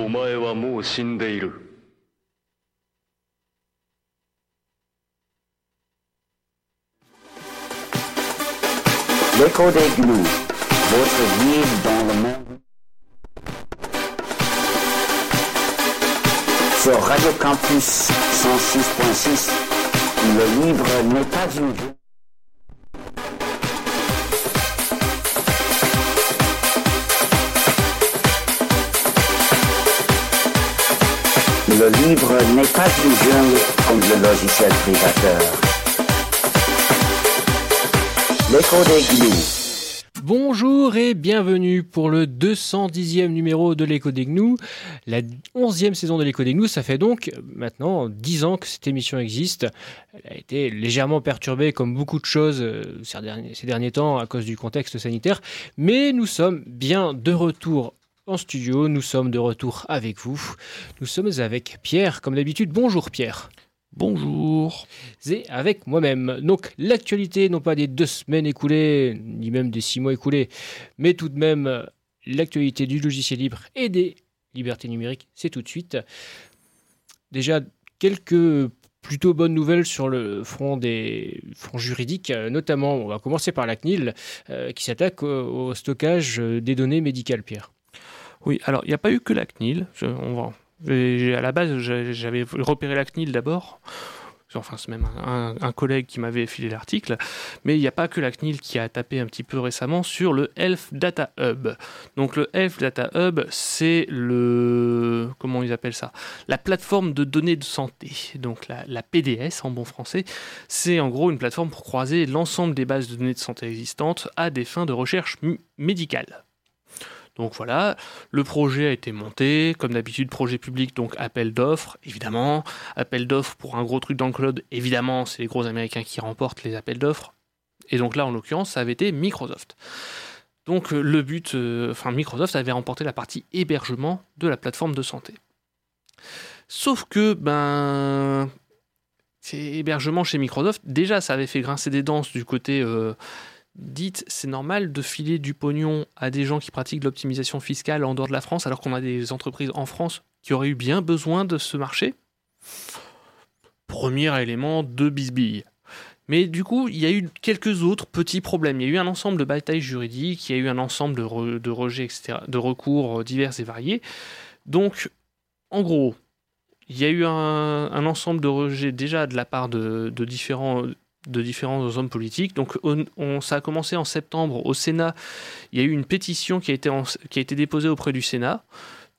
お前はもう死んでいる L'écho des gnous, votre guide dans le monde. Sur Radio Campus 106.6, le livre n'est pas une Le livre n'est pas le logiciel. L'écho des. Bonjour et bienvenue pour le 210e numéro de l'écho des gnous, la 11e saison de l'écho des gnous. Ça fait donc maintenant 10 ans que cette émission existe. Elle a été légèrement perturbée comme beaucoup de choses euh, ces derniers temps à cause du contexte sanitaire, mais nous sommes bien de retour en studio, nous sommes de retour avec vous. Nous sommes avec Pierre, comme d'habitude. Bonjour Pierre. Bonjour. Et avec moi-même. Donc l'actualité, non pas des deux semaines écoulées, ni même des six mois écoulés, mais tout de même l'actualité du logiciel libre et des libertés numériques, c'est tout de suite. Déjà, quelques plutôt bonnes nouvelles sur le front des fronts juridiques, notamment, on va commencer par la CNIL, euh, qui s'attaque au, au stockage des données médicales, Pierre. Oui, alors il n'y a pas eu que la CNIL. On va- à la base, j'avais repéré la CNIL d'abord. Enfin, c'est même un, collègue qui m'avait filé l'article. Mais il n'y a pas que la CNIL qui a tapé un petit peu récemment sur le Health Data Hub. Donc le Health Data Hub, c'est le... Comment ils appellent ça? La plateforme de données de santé. Donc la, PDS en bon français. C'est en gros une plateforme pour croiser l'ensemble des bases de données de santé existantes à des fins de recherche médicale. Donc voilà, le projet a été monté, comme d'habitude, projet public, donc appel d'offres, évidemment. Appel d'offres pour un gros truc dans le cloud, évidemment, c'est les gros américains qui remportent les appels d'offres. Et donc là, en l'occurrence, ça avait été Microsoft. Donc euh, le but, euh, enfin Microsoft avait remporté la partie hébergement de la plateforme de santé. Sauf que, ben, c'est hébergement chez Microsoft, déjà ça avait fait grincer des dents du côté euh, dites, c'est normal de filer du pognon à des gens qui pratiquent l'optimisation fiscale en dehors de la France, alors qu'on a des entreprises en France qui auraient eu bien besoin de ce marché? Premier élément de bisbille. Mais du coup, il y a eu quelques autres petits problèmes. Il y a eu un ensemble de batailles juridiques, il y a eu un ensemble de, re- de rejets, etc., de recours euh, divers et variés. Donc, en gros, il y a eu un, ensemble de rejets déjà de la part de différents de différents hommes politiques. Donc, on, on- ça a commencé en septembre au Sénat. Il y a eu une pétition qui a été, déposée auprès du Sénat.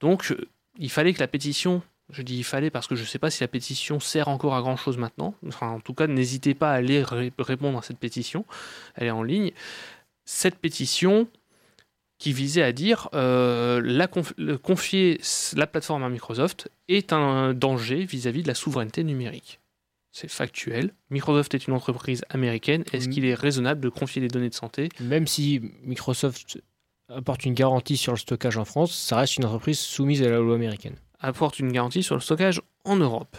Donc, il fallait que la pétition, je dis il fallait parce que je ne sais pas si la pétition sert encore à grand chose maintenant. Enfin, en tout cas, n'hésitez pas à aller ré- répondre à cette pétition. Elle est en ligne. Cette pétition qui visait à dire euh, la confier la plateforme à Microsoft est un danger vis-à-vis de la souveraineté numérique. C'est factuel. Microsoft est une entreprise américaine. Est-ce Mhm. qu'il est raisonnable de confier des données de santé? Même si Microsoft apporte une garantie sur le stockage en France, ça reste une entreprise soumise à la loi américaine. apporte une garantie sur le stockage en Europe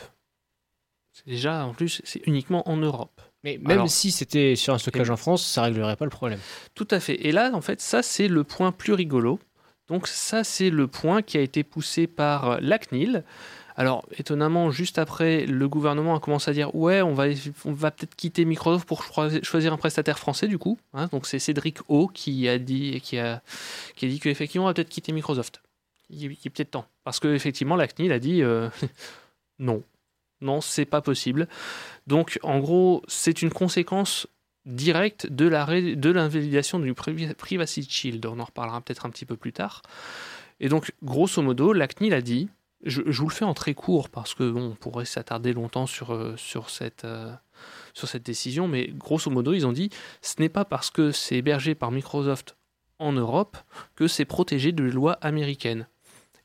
C'est déjà, en plus, c'est uniquement en Europe. Mais même Alors- si c'était sur un stockage en France, ça réglerait pas le problème. Tout à fait. Et là, en fait, ça, c'est le point plus rigolo. Donc, ça, c'est le point qui a été poussé par la CNIL. Alors, étonnamment, juste après, le gouvernement a commencé à dire Ouais, on va, peut-être quitter Microsoft pour choi- choisir un prestataire français, du coup. Hein, donc, c'est Cédric O qui a dit, qui a, qui a dit qu'effectivement, on va peut-être quitter Microsoft. Il, il est peut-être temps. Parce qu'effectivement, la CNIL a dit euh, Non. Non, c'est pas possible. Donc, en gros, c'est une conséquence directe de de l'invalidation du Privacy Shield. On en reparlera peut-être un petit peu plus tard. Et donc, grosso modo, la CNIL a dit, je, vous le fais en très court parce que bon, on pourrait s'attarder longtemps sur, euh, euh, sur cette décision, mais grosso modo, ils ont dit, ce n'est pas parce que c'est hébergé par Microsoft en Europe que c'est protégé de lois américaines.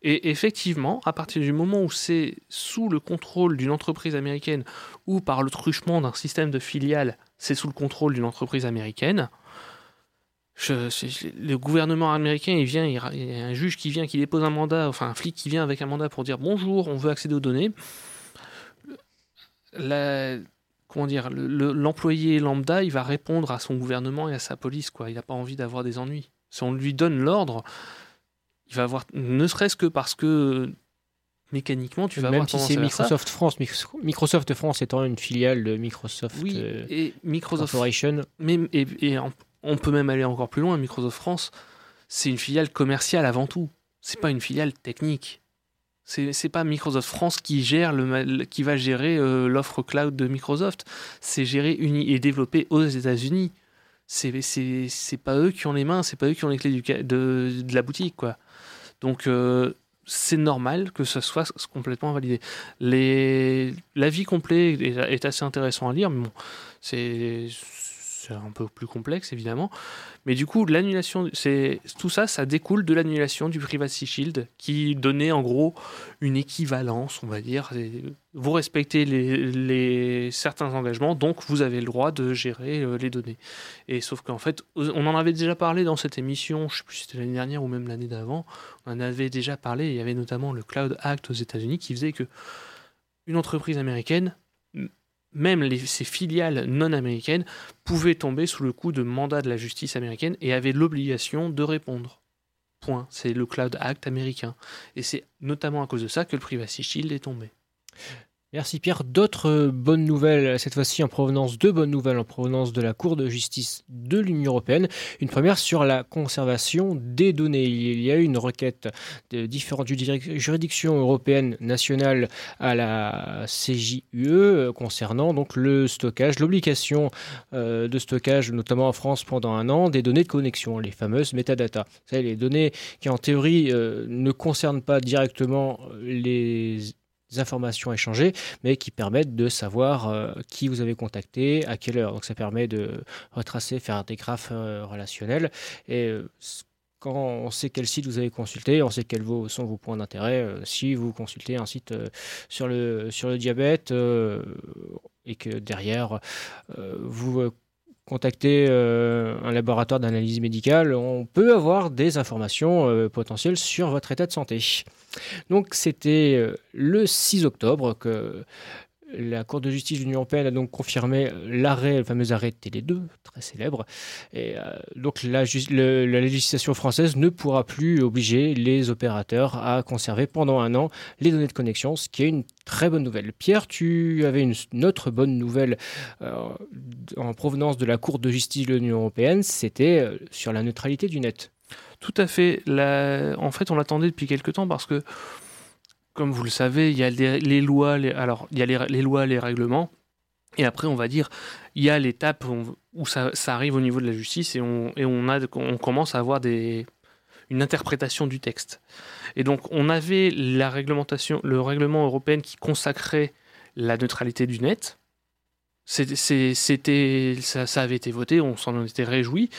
Et effectivement, à partir du moment où c'est sous le contrôle d'une entreprise américaine ou par le truchement d'un système de filiales, c'est sous le contrôle d'une entreprise américaine, je- le gouvernement américain, il vient, il, y a un juge qui vient, qui dépose un mandat, enfin un flic qui vient avec un mandat pour dire bonjour, on veut accéder aux données. La- comment dire, le- le- l'employé lambda, il va répondre à son gouvernement et à sa police, quoi. Il n'a pas envie d'avoir des ennuis. Si on lui donne l'ordre, il va avoir, ne serait-ce que parce que mécaniquement, tu vas Même avoir si c'est. Microsoft France, Micro- Microsoft France étant une filiale de Microsoft Oui, euh, et Microsoft Corporation. Mais, et, et en- on peut même aller encore plus loin. Microsoft France, c'est une filiale commerciale avant tout. C'est pas une filiale technique. C'est pas Microsoft France qui gère qui va gérer euh, l'offre cloud de Microsoft. C'est géré uni et développé aux États-Unis. C'est pas eux qui ont les mains. C'est pas eux qui ont les clés de, la boutique quoi. Donc euh, c'est normal que ce soit complètement validé. L'avis complet est, est assez intéressant à lire, mais bon, c'est un peu plus complexe évidemment. Mais du coup, l'annulation, c'est tout ça, ça découle de l'annulation du Privacy Shield qui donnait en gros une équivalence, on va dire. Vous respectez les, certains engagements, donc vous avez le droit de gérer euh, les données. Et sauf qu'en fait, on en avait déjà parlé dans cette émission, je sais plus si c'était l'année dernière ou même l'année d'avant, on en avait déjà parlé. Il y avait notamment le Cloud Act aux États-Unis qui faisait que une entreprise américaine, même les- ses filiales non américaines, pouvaient tomber sous le coup de mandat de la justice américaine et avaient l'obligation de répondre. Point. C'est le Cloud Act américain. Et c'est notamment à cause de ça que le Privacy Shield est tombé. Merci Pierre. D'autres euh, bonnes nouvelles, cette fois-ci en provenance de bonnes nouvelles en provenance de la Cour de justice de l'Union européenne. Une première sur la conservation des données. Il y a eu une requête de différentes juridic- juridictions européennes nationales à la CJUE euh, concernant donc le stockage, l'obligation euh, de stockage, notamment en France pendant un an, des données de connexion, les fameuses métadatas. Vous savez, les données qui en théorie euh, ne concernent pas directement les informations échangées, mais qui permettent de savoir euh, qui vous avez contacté, à quelle heure. Donc ça permet de retracer, faire des graphes euh, relationnels. Et euh, quand on sait quel site vous avez consulté, on sait quels sont vos points d'intérêt. Si vous consultez un site sur, le, sur le diabète et que derrière vous contactez euh, un laboratoire d'analyse médicale, on peut avoir des informations euh, potentielles sur votre état de santé. Donc c'était euh, le 6 octobre que la Cour de justice de l'Union européenne a donc confirmé l'arrêt, le fameux arrêt Télé 2, très célèbre. Et euh, donc la, législation française ne pourra plus obliger les opérateurs à conserver pendant un an les données de connexion, ce qui est une très bonne nouvelle. Pierre, tu avais une, autre bonne nouvelle euh, en provenance de la Cour de justice de l'Union européenne, c'était euh, sur la neutralité du net. Tout à fait. En fait, on l'attendait depuis quelque temps parce que, comme vous le savez, il y a les, lois, les... alors il y a les, lois, les règlements, et après, on va dire, il y a l'étape où, ça, arrive au niveau de la justice et on, commence à avoir une interprétation du texte. Et donc, on avait la réglementation, le règlement européen qui consacrait la neutralité du net. C'était, ça, ça avait été voté, on s'en était réjoui.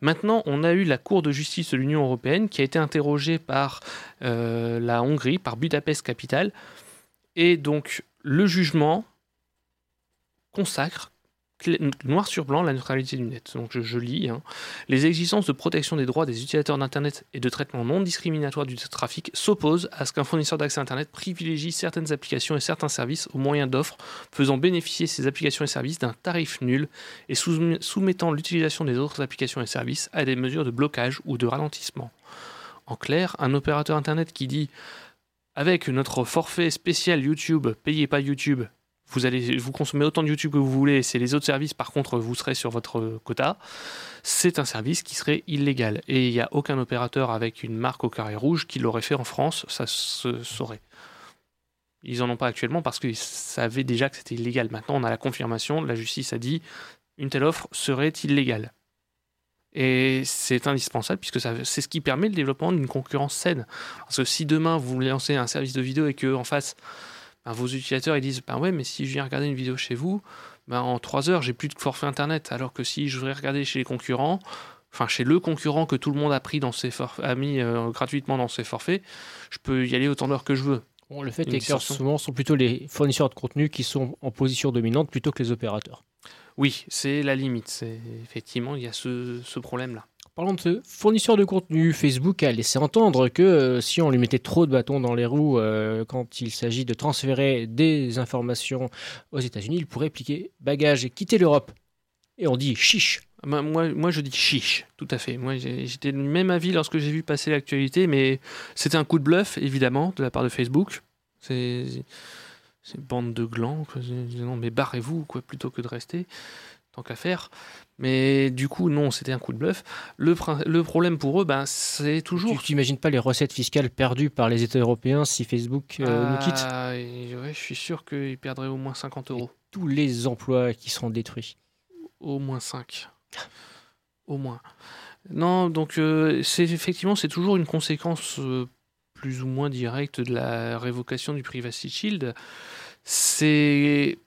Maintenant, on a eu la Cour de justice de l'Union européenne qui a été interrogée par euh, la Hongrie, par Budapest Capital. Et donc, le jugement consacre noir sur blanc la neutralité du net. Donc, je, lis hein. Les exigences de protection des droits des utilisateurs d'Internet et de traitement non discriminatoire du trafic s'opposent à ce qu'un fournisseur d'accès Internet privilégie certaines applications et certains services au moyen d'offres faisant bénéficier ces applications et services d'un tarif nul et soumettant l'utilisation des autres applications et services à des mesures de blocage ou de ralentissement. En clair, un opérateur Internet qui dit avec notre forfait spécial YouTube, payez pas YouTube, vous allez vous consommer autant de YouTube que vous voulez, c'est les autres services par contre vous serez sur votre quota, c'est un service qui serait illégal. Et il n'y a aucun opérateur avec une marque au carré rouge qui l'aurait fait en France, ça se saurait. Ils en ont pas actuellement parce qu'ils savaient déjà que c'était illégal. Maintenant, on a la confirmation, la justice a dit une telle offre serait illégale. Et c'est indispensable puisque c'est ce qui permet le développement d'une concurrence saine. Parce que si demain vous lancez un service de vidéo et que en face ben, vos utilisateurs ils disent ben ouais mais si je viens regarder une vidéo chez vous, ben, en 3 heures j'ai plus de forfait internet alors que si je voudrais regarder chez les concurrents, enfin chez le concurrent que tout le monde a pris dans ses a mis euh, gratuitement dans ses forfaits, je peux y aller autant d'heures que je veux. Bon, le fait est que souvent ce sont plutôt les fournisseurs de contenu qui sont en position dominante plutôt que les opérateurs. Oui, c'est la limite. C'est effectivement il y a ce, ce problème-là. Parlant de ce fournisseur de contenu, Facebook a laissé entendre que euh, si on lui mettait trop de bâtons dans les roues euh, quand il s'agit de transférer des informations aux États-Unis, il pourrait plier bagage et quitter l'Europe. Et on dit chiche. Moi, moi, moi, je dis chiche, tout à fait. Moi, j'étais du même avis lorsque j'ai vu passer l'actualité, mais c'était un coup de bluff, évidemment, de la part de Facebook. C'est bande de glands. Non, mais barrez-vous, quoi, plutôt que de rester, tant qu'à faire. Mais du coup, non, c'était un coup de bluff. Le, problème pour eux, ben, c'est toujours. Tu t'imagines pas les recettes fiscales perdues par les États européens si Facebook euh, nous quitte Ah, et ouais, je suis sûr qu'ils perdraient au moins 50 euros. Tous les emplois qui seront détruits. Au moins 5. Au moins. Non, donc euh, c'est effectivement c'est toujours une conséquence euh, plus ou moins directe de la révocation du Privacy Shield. C'est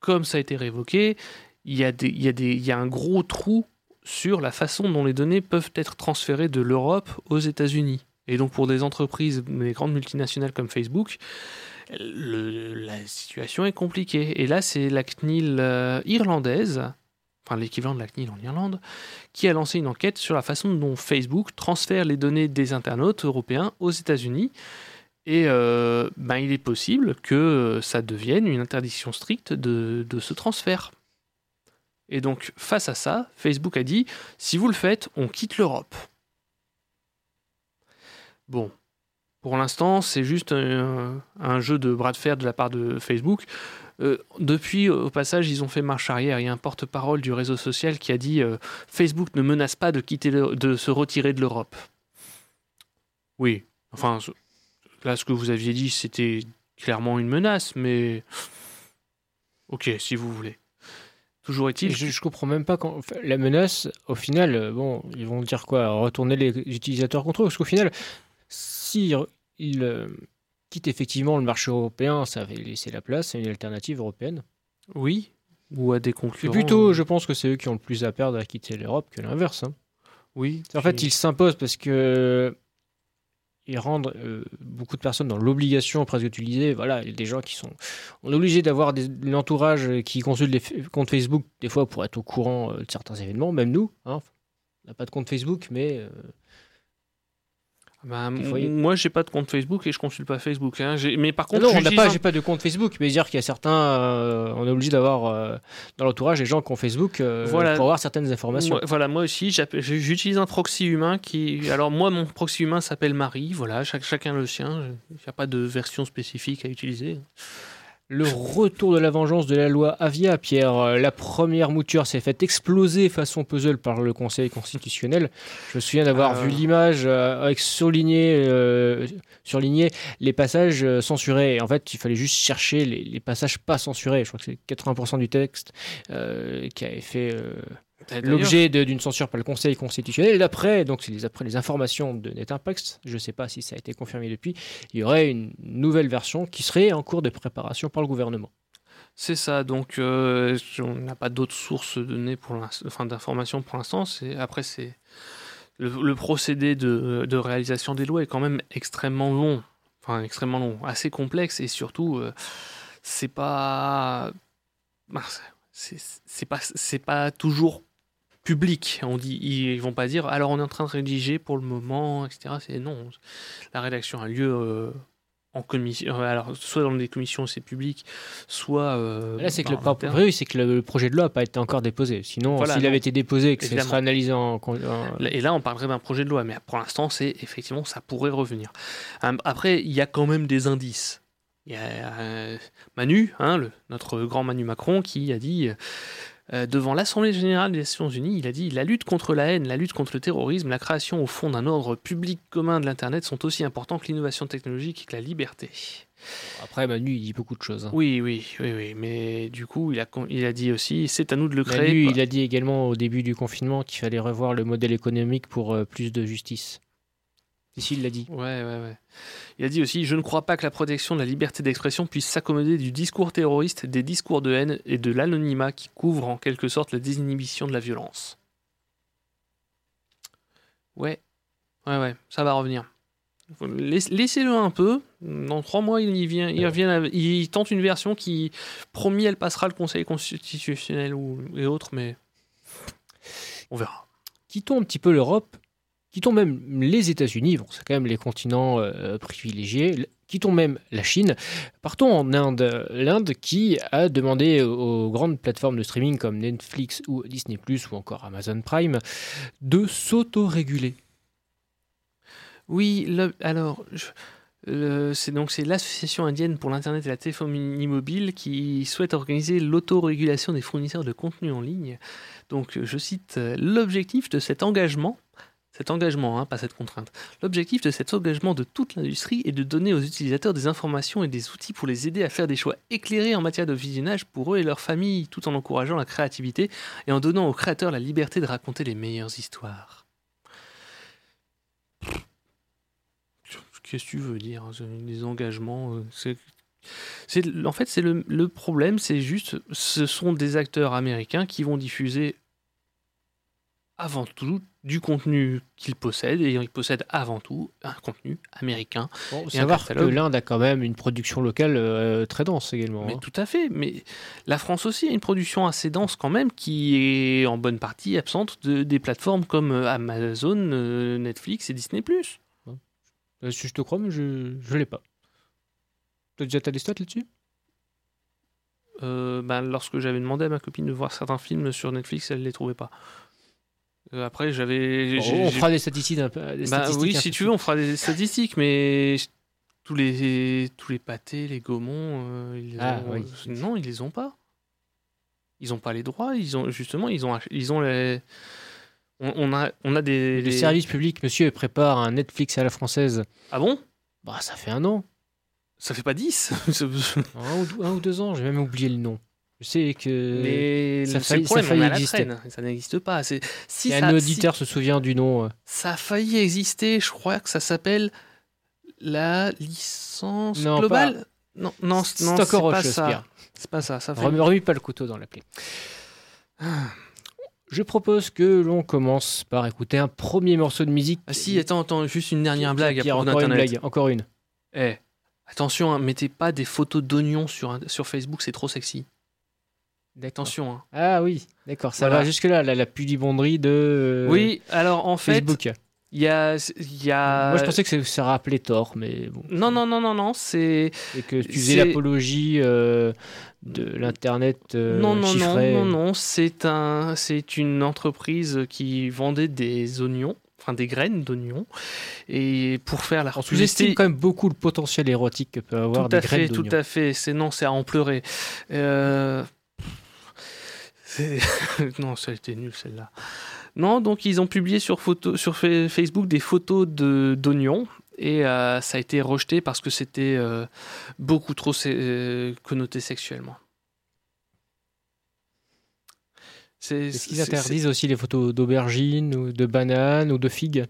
comme ça a été révoqué, il y a un gros trou sur la façon dont les données peuvent être transférées de l'Europe aux États-Unis. Et donc pour des entreprises, des grandes multinationales comme Facebook, la situation est compliquée. Et là, c'est la CNIL euh, irlandaise, enfin l'équivalent de la CNIL en Irlande, qui a lancé une enquête sur la façon dont Facebook transfère les données des internautes européens aux États-Unis. Et euh, ben, il est possible que ça devienne une interdiction stricte de ce transfert. Et donc, face à ça, Facebook a dit, si vous le faites, on quitte l'Europe. Bon, pour l'instant, c'est juste un, jeu de bras de fer de la part de Facebook. Euh, depuis, au passage, ils ont fait marche arrière. Il y a un porte-parole du réseau social qui a dit euh, Facebook ne menace pas de, quitter de se retirer de l'Europe. Oui, enfin, là, ce que vous aviez dit, c'était clairement une menace, mais. Ok, si vous voulez. Toujours est-il. je, je comprends même pas quand la menace, au final, euh, bon, ils vont dire quoi Retourner les utilisateurs contre eux Parce qu'au final, si ils euh, quittent effectivement le marché européen, ça va laisser la place à une alternative européenne. Oui, ou à des concurrents. plutôt, je pense que c'est eux qui ont le plus à perdre à quitter l'Europe que l'inverse. hein. Oui. En fait, ils s'imposent parce que ils rendent euh, beaucoup de personnes dans l'obligation presque d'utiliser. Voilà, des gens qui sont. On est obligé d'avoir l'entourage qui consulte les comptes Facebook des fois pour être au courant euh, de certains événements, même nous. hein. On n'a pas de compte Facebook, mais euh, Bah, moi, j'ai pas de compte Facebook et je consulte pas Facebook. hein. Mais par contre, non, on n'a j'utilise pas, un- j'ai pas de compte Facebook, mais dire qu'il y a certains, euh, on est obligé d'avoir euh, dans l'entourage des gens qui ont Facebook euh, Voilà. pour avoir certaines informations. Moi- voilà, moi aussi, j'utilise un proxy humain qui. Alors, moi, mon proxy humain s'appelle Marie. Voilà, chaque- chacun le sien. Il n'y a pas de version spécifique à utiliser. Le retour de la vengeance de la loi Avia, Pierre. Euh, La première mouture s'est faite exploser façon puzzle par le Conseil constitutionnel. Je me souviens d'avoir Euh. vu l'image euh, avec surligné, euh, surligné les passages censurés. Et en fait, il fallait juste chercher les, les passages pas censurés. Je crois que c'est 80% du texte euh, qui avait fait euh, l'objet d'une censure par le Conseil constitutionnel. Et d'après, donc c'est les, après les informations de NetImpact, je ne sais pas si ça a été confirmé depuis, il y aurait une nouvelle version qui serait en cours de préparation par le gouvernement. C'est ça. Donc, euh, on n'a pas d'autres sources de données pour l'instant, enfin d'informations pour l'instant. Après c'est le, le procédé de, de réalisation des lois est quand même extrêmement long, enfin extrêmement long, assez complexe et surtout euh, c'est pas c'est pas c'est pas toujours public. On dit ils vont pas dire alors on est en train de rédiger pour le moment, etc. C'est non. La rédaction a lieu. euh, en commission, euh, alors soit dans des commissions c'est public, soit euh, Là, c'est que le, oui, c'est que projet de loi n'a pas été encore déposé. Sinon, Voilà, s'il avait été déposé que ce serait analysé en, Et là, on parlerait d'un projet de loi, mais pour l'instant, c'est effectivement, ça pourrait revenir. Hum, Après, il y a quand même des indices. Il y a Manu, hein, le- notre grand Manu Macron, qui a dit, euh, devant l'Assemblée générale des Nations Unies, il a dit La lutte contre la haine, la lutte contre le terrorisme, la création au fond d'un ordre public commun de l'Internet sont aussi importants que l'innovation technologique et que la liberté. Après, Manu, il dit beaucoup de choses. hein. Oui, oui, oui, oui, mais du coup, il a, il a dit aussi C'est à nous de le créer. Manu, il a dit également au début du confinement qu'il fallait revoir le modèle économique pour euh, plus de justice. Ici, il l'a dit. Ouais, ouais, ouais. Il a dit aussi Je ne crois pas que la protection de la liberté d'expression puisse s'accommoder du discours terroriste, des discours de haine et de l'anonymat qui couvrent en quelque sorte la désinhibition de la violence. Ouais, ouais, ouais, ça va revenir. Laisse- Laissez-le un peu. Dans trois mois, il, y vient, il, revient, à- il tente une version qui, promis, elle passera le Conseil constitutionnel ou, et autres, mais on verra. Quittons un petit peu l'Europe, quittons même les États-Unis, c'est quand même les continents euh, privilégiés, quittons même la Chine, partons en Inde. L'Inde qui a demandé aux grandes plateformes de streaming comme Netflix ou Disney ⁇ ou encore Amazon Prime de s'autoréguler. Oui, alors, c'est donc c'est l'association indienne pour l'internet et la téléphonie mobile qui souhaite organiser l'autorégulation des fournisseurs de contenu en ligne. Donc je cite euh, l'objectif de cet engagement, cet engagement, hein, pas cette contrainte. L'objectif de cet engagement de toute l'industrie est de donner aux utilisateurs des informations et des outils pour les aider à faire des choix éclairés en matière de visionnage pour eux et leurs familles, tout en encourageant la créativité et en donnant aux créateurs la liberté de raconter les meilleures histoires. Qu'est-ce que tu veux dire hein, Des engagements euh, En fait, c'est le, le problème, c'est juste, ce sont des acteurs américains qui vont diffuser avant tout du contenu qu'ils possèdent, et ils possèdent avant tout un contenu américain. Bon, Et un savoir que l'Inde a quand même une production locale euh, très dense également. Mais hein. tout à fait. Mais la France aussi a une production assez dense quand même, qui est en bonne partie absente de, des plateformes comme euh, Amazon, euh, Netflix et Disney+. Si je te crois, mais je ne l'ai pas. Tu as déjà t'as des stats là-dessus? Euh, ben, lorsque j'avais demandé à ma copine de voir certains films sur Netflix, elle ne les trouvait pas. Euh, après, j'avais... Bon, On fera des statistiques un peu. des Bah statistiques oui, si tu veux, on fera des statistiques, mais tous les, tous les pâtés, les gaumont, euh, ils Ah, ont- oui. non, ils les ont pas. Ils ont pas les droits. Ils ont justement, ils ont, ils ont les. On, on a, on a des. Le les- service public, monsieur, prépare un Netflix à la française. Ah bon? Bah, ça fait un an. Ça fait pas 10 Un ou, deux, un ou deux ans, j'ai même oublié le nom. Je sais que. Mais ça failli- le problème, ça failli on exister. traîne. Ça n'existe pas. Si si ça, un si auditeur se souvient du nom. euh, ça a failli exister, je crois que ça s'appelle la licence Non, globale. Non, non, c'est pas ça. C'est pas ça. Ça fait Remets, remets pas le couteau dans la plaie. Je propose que l'on commence par écouter un premier morceau de musique. Ah si, attends, attends, juste une dernière blague propos encore une d'Internet. blague, encore une. Eh, attention, hein, mettez pas des photos d'oignons sur, sur Facebook, c'est trop sexy. D'accord. Attention. hein. Ah oui, d'accord, ça Voilà. va jusque-là, la, la pudibonderie de euh, oui, alors en fait, Facebook. il y a, il y a... Moi, je pensais que ça, rappelait tort, mais bon. Non, non, non, non, non, c'est... Et que tu faisais l'apologie euh, de l'Internet euh, non, non, chiffré. non, non, non, c'est un, une entreprise qui vendait des oignons, enfin des graines d'oignons, et pour faire la sous-estime quand même beaucoup le potentiel érotique que peut avoir Tout des à graines fait, tout à fait. C'est non, c'est à en pleurer. Euh, non, ça a été nul celle-là. Non, donc ils ont publié sur, photo, sur Fa- Facebook des photos de- d'oignons et euh, ça a été rejeté parce que c'était euh, beaucoup trop sé- euh, connoté sexuellement. Est-ce qu'ils interdisent aussi les photos d'aubergines ou de bananes ou de figues?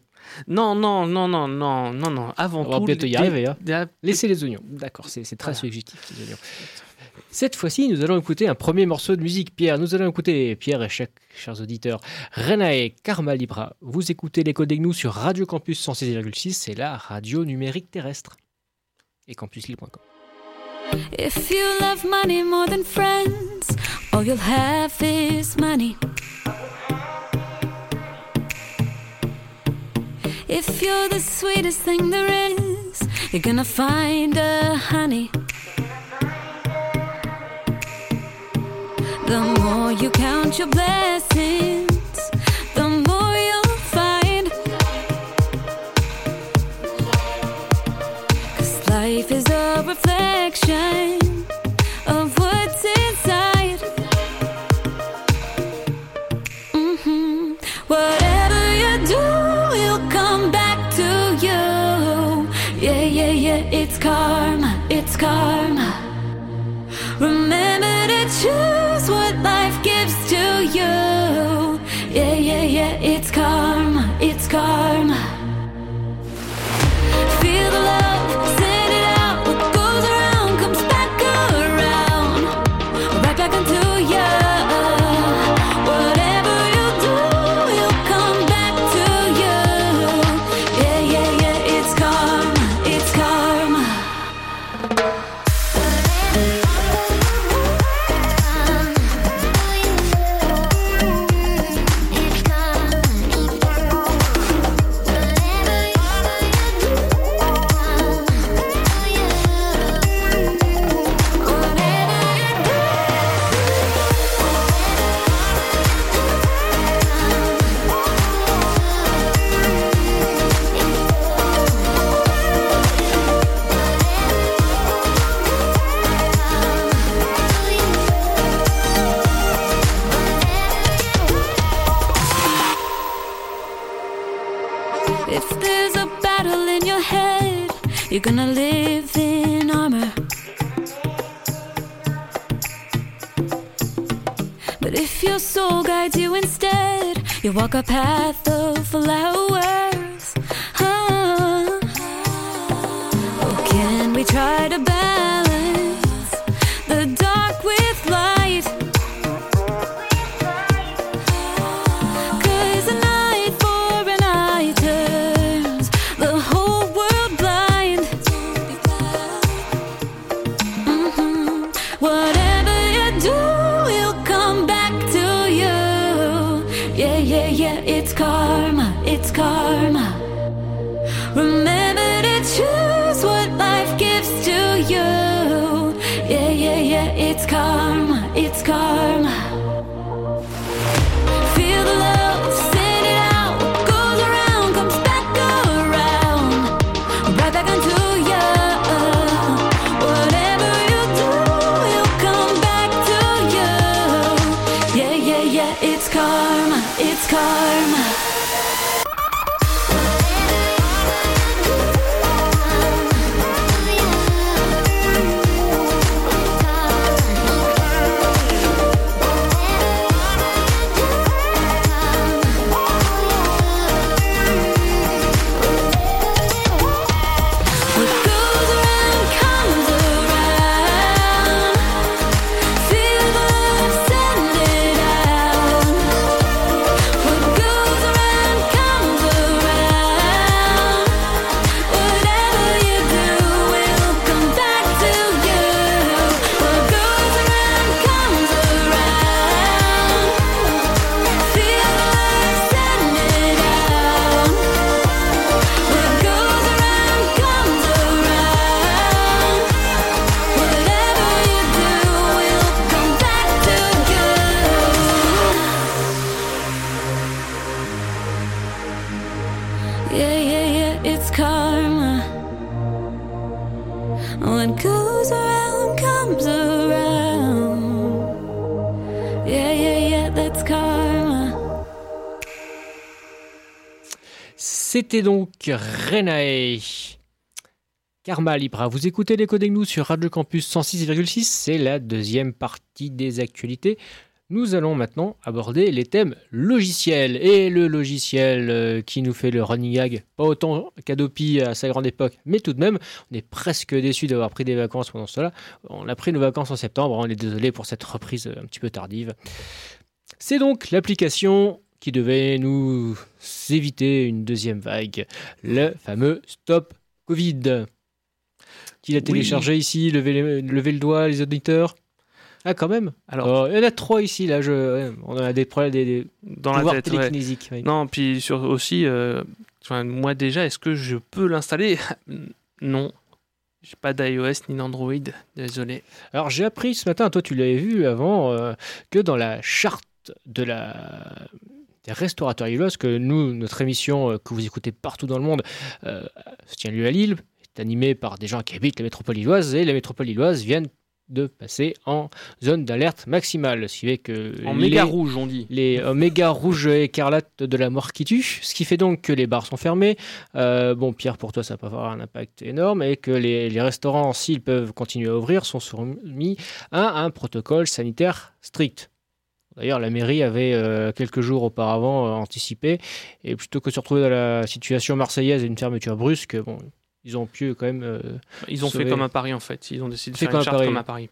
Non, non, non, non, non, non, non. Avant On va tout, y des- arriver. Hein. Laissez les oignons. D'accord, c'est c'est très Voilà. subjectif, les oignons. Cette fois-ci, nous allons écouter un premier morceau de musique. Pierre, nous allons écouter, Pierre et chaque, chers auditeurs, Renae Karma Libra. Vous écoutez les codes nous sur Radio Campus 106,6, c'est la radio numérique terrestre. Et campuslille.com. If you love money more than friends, all you'll have is money. If you're the sweetest thing there is, you're gonna find a honey. The more you count your blessings, walk a path C'était donc Renae. Karma Libra, vous écoutez Codes Nous sur Radio Campus 106,6, c'est la deuxième partie des actualités. Nous allons maintenant aborder les thèmes logiciels. Et le logiciel euh, qui nous fait le running gag, pas autant qu'Adopi à sa grande époque, mais tout de même, on est presque déçu d'avoir pris des vacances pendant cela. On a pris nos vacances en septembre, on est désolé pour cette reprise un petit peu tardive. C'est donc l'application qui devait nous éviter une deuxième vague, le fameux Stop Covid. Qui l'a téléchargé ici, levez, levez le doigt les auditeurs? Ah quand même Alors, Oh, Il y en a trois ici, là, je... ouais, on a des problèmes, des, des dans la tête, ouais. ouais. Non, puis sur aussi, euh, moi déjà, est-ce que je peux l'installer? Non. J'ai pas d'iOS ni d'Android, désolé. Alors j'ai appris ce matin, toi tu l'avais vu avant, euh, que dans la charte de la des restaurateurs lillois, que nous, notre émission euh, que vous écoutez partout dans le monde, se tient lieu à Lille, est animée par des gens qui habitent la métropole lilloise, et la métropole lilloise vient de passer en zone d'alerte maximale, ce qui fait que En les- méga rouge, on dit. les oméga rouges écarlates de la mort qui tue, ce qui fait donc que les bars sont fermés. Euh, bon, Pierre, pour toi, ça pas avoir un impact énorme, et que les, les restaurants, s'ils peuvent continuer à ouvrir, sont soumis à un protocole sanitaire strict. D'ailleurs, la mairie avait euh, quelques jours auparavant euh, anticipé, et plutôt que de se retrouver dans la situation marseillaise et une fermeture brusque, bon, ils ont pu quand même euh, Ils ont Sauver. fait comme à Paris en fait. Ils ont décidé de Fait faire comme une à charte Paris. comme à Paris.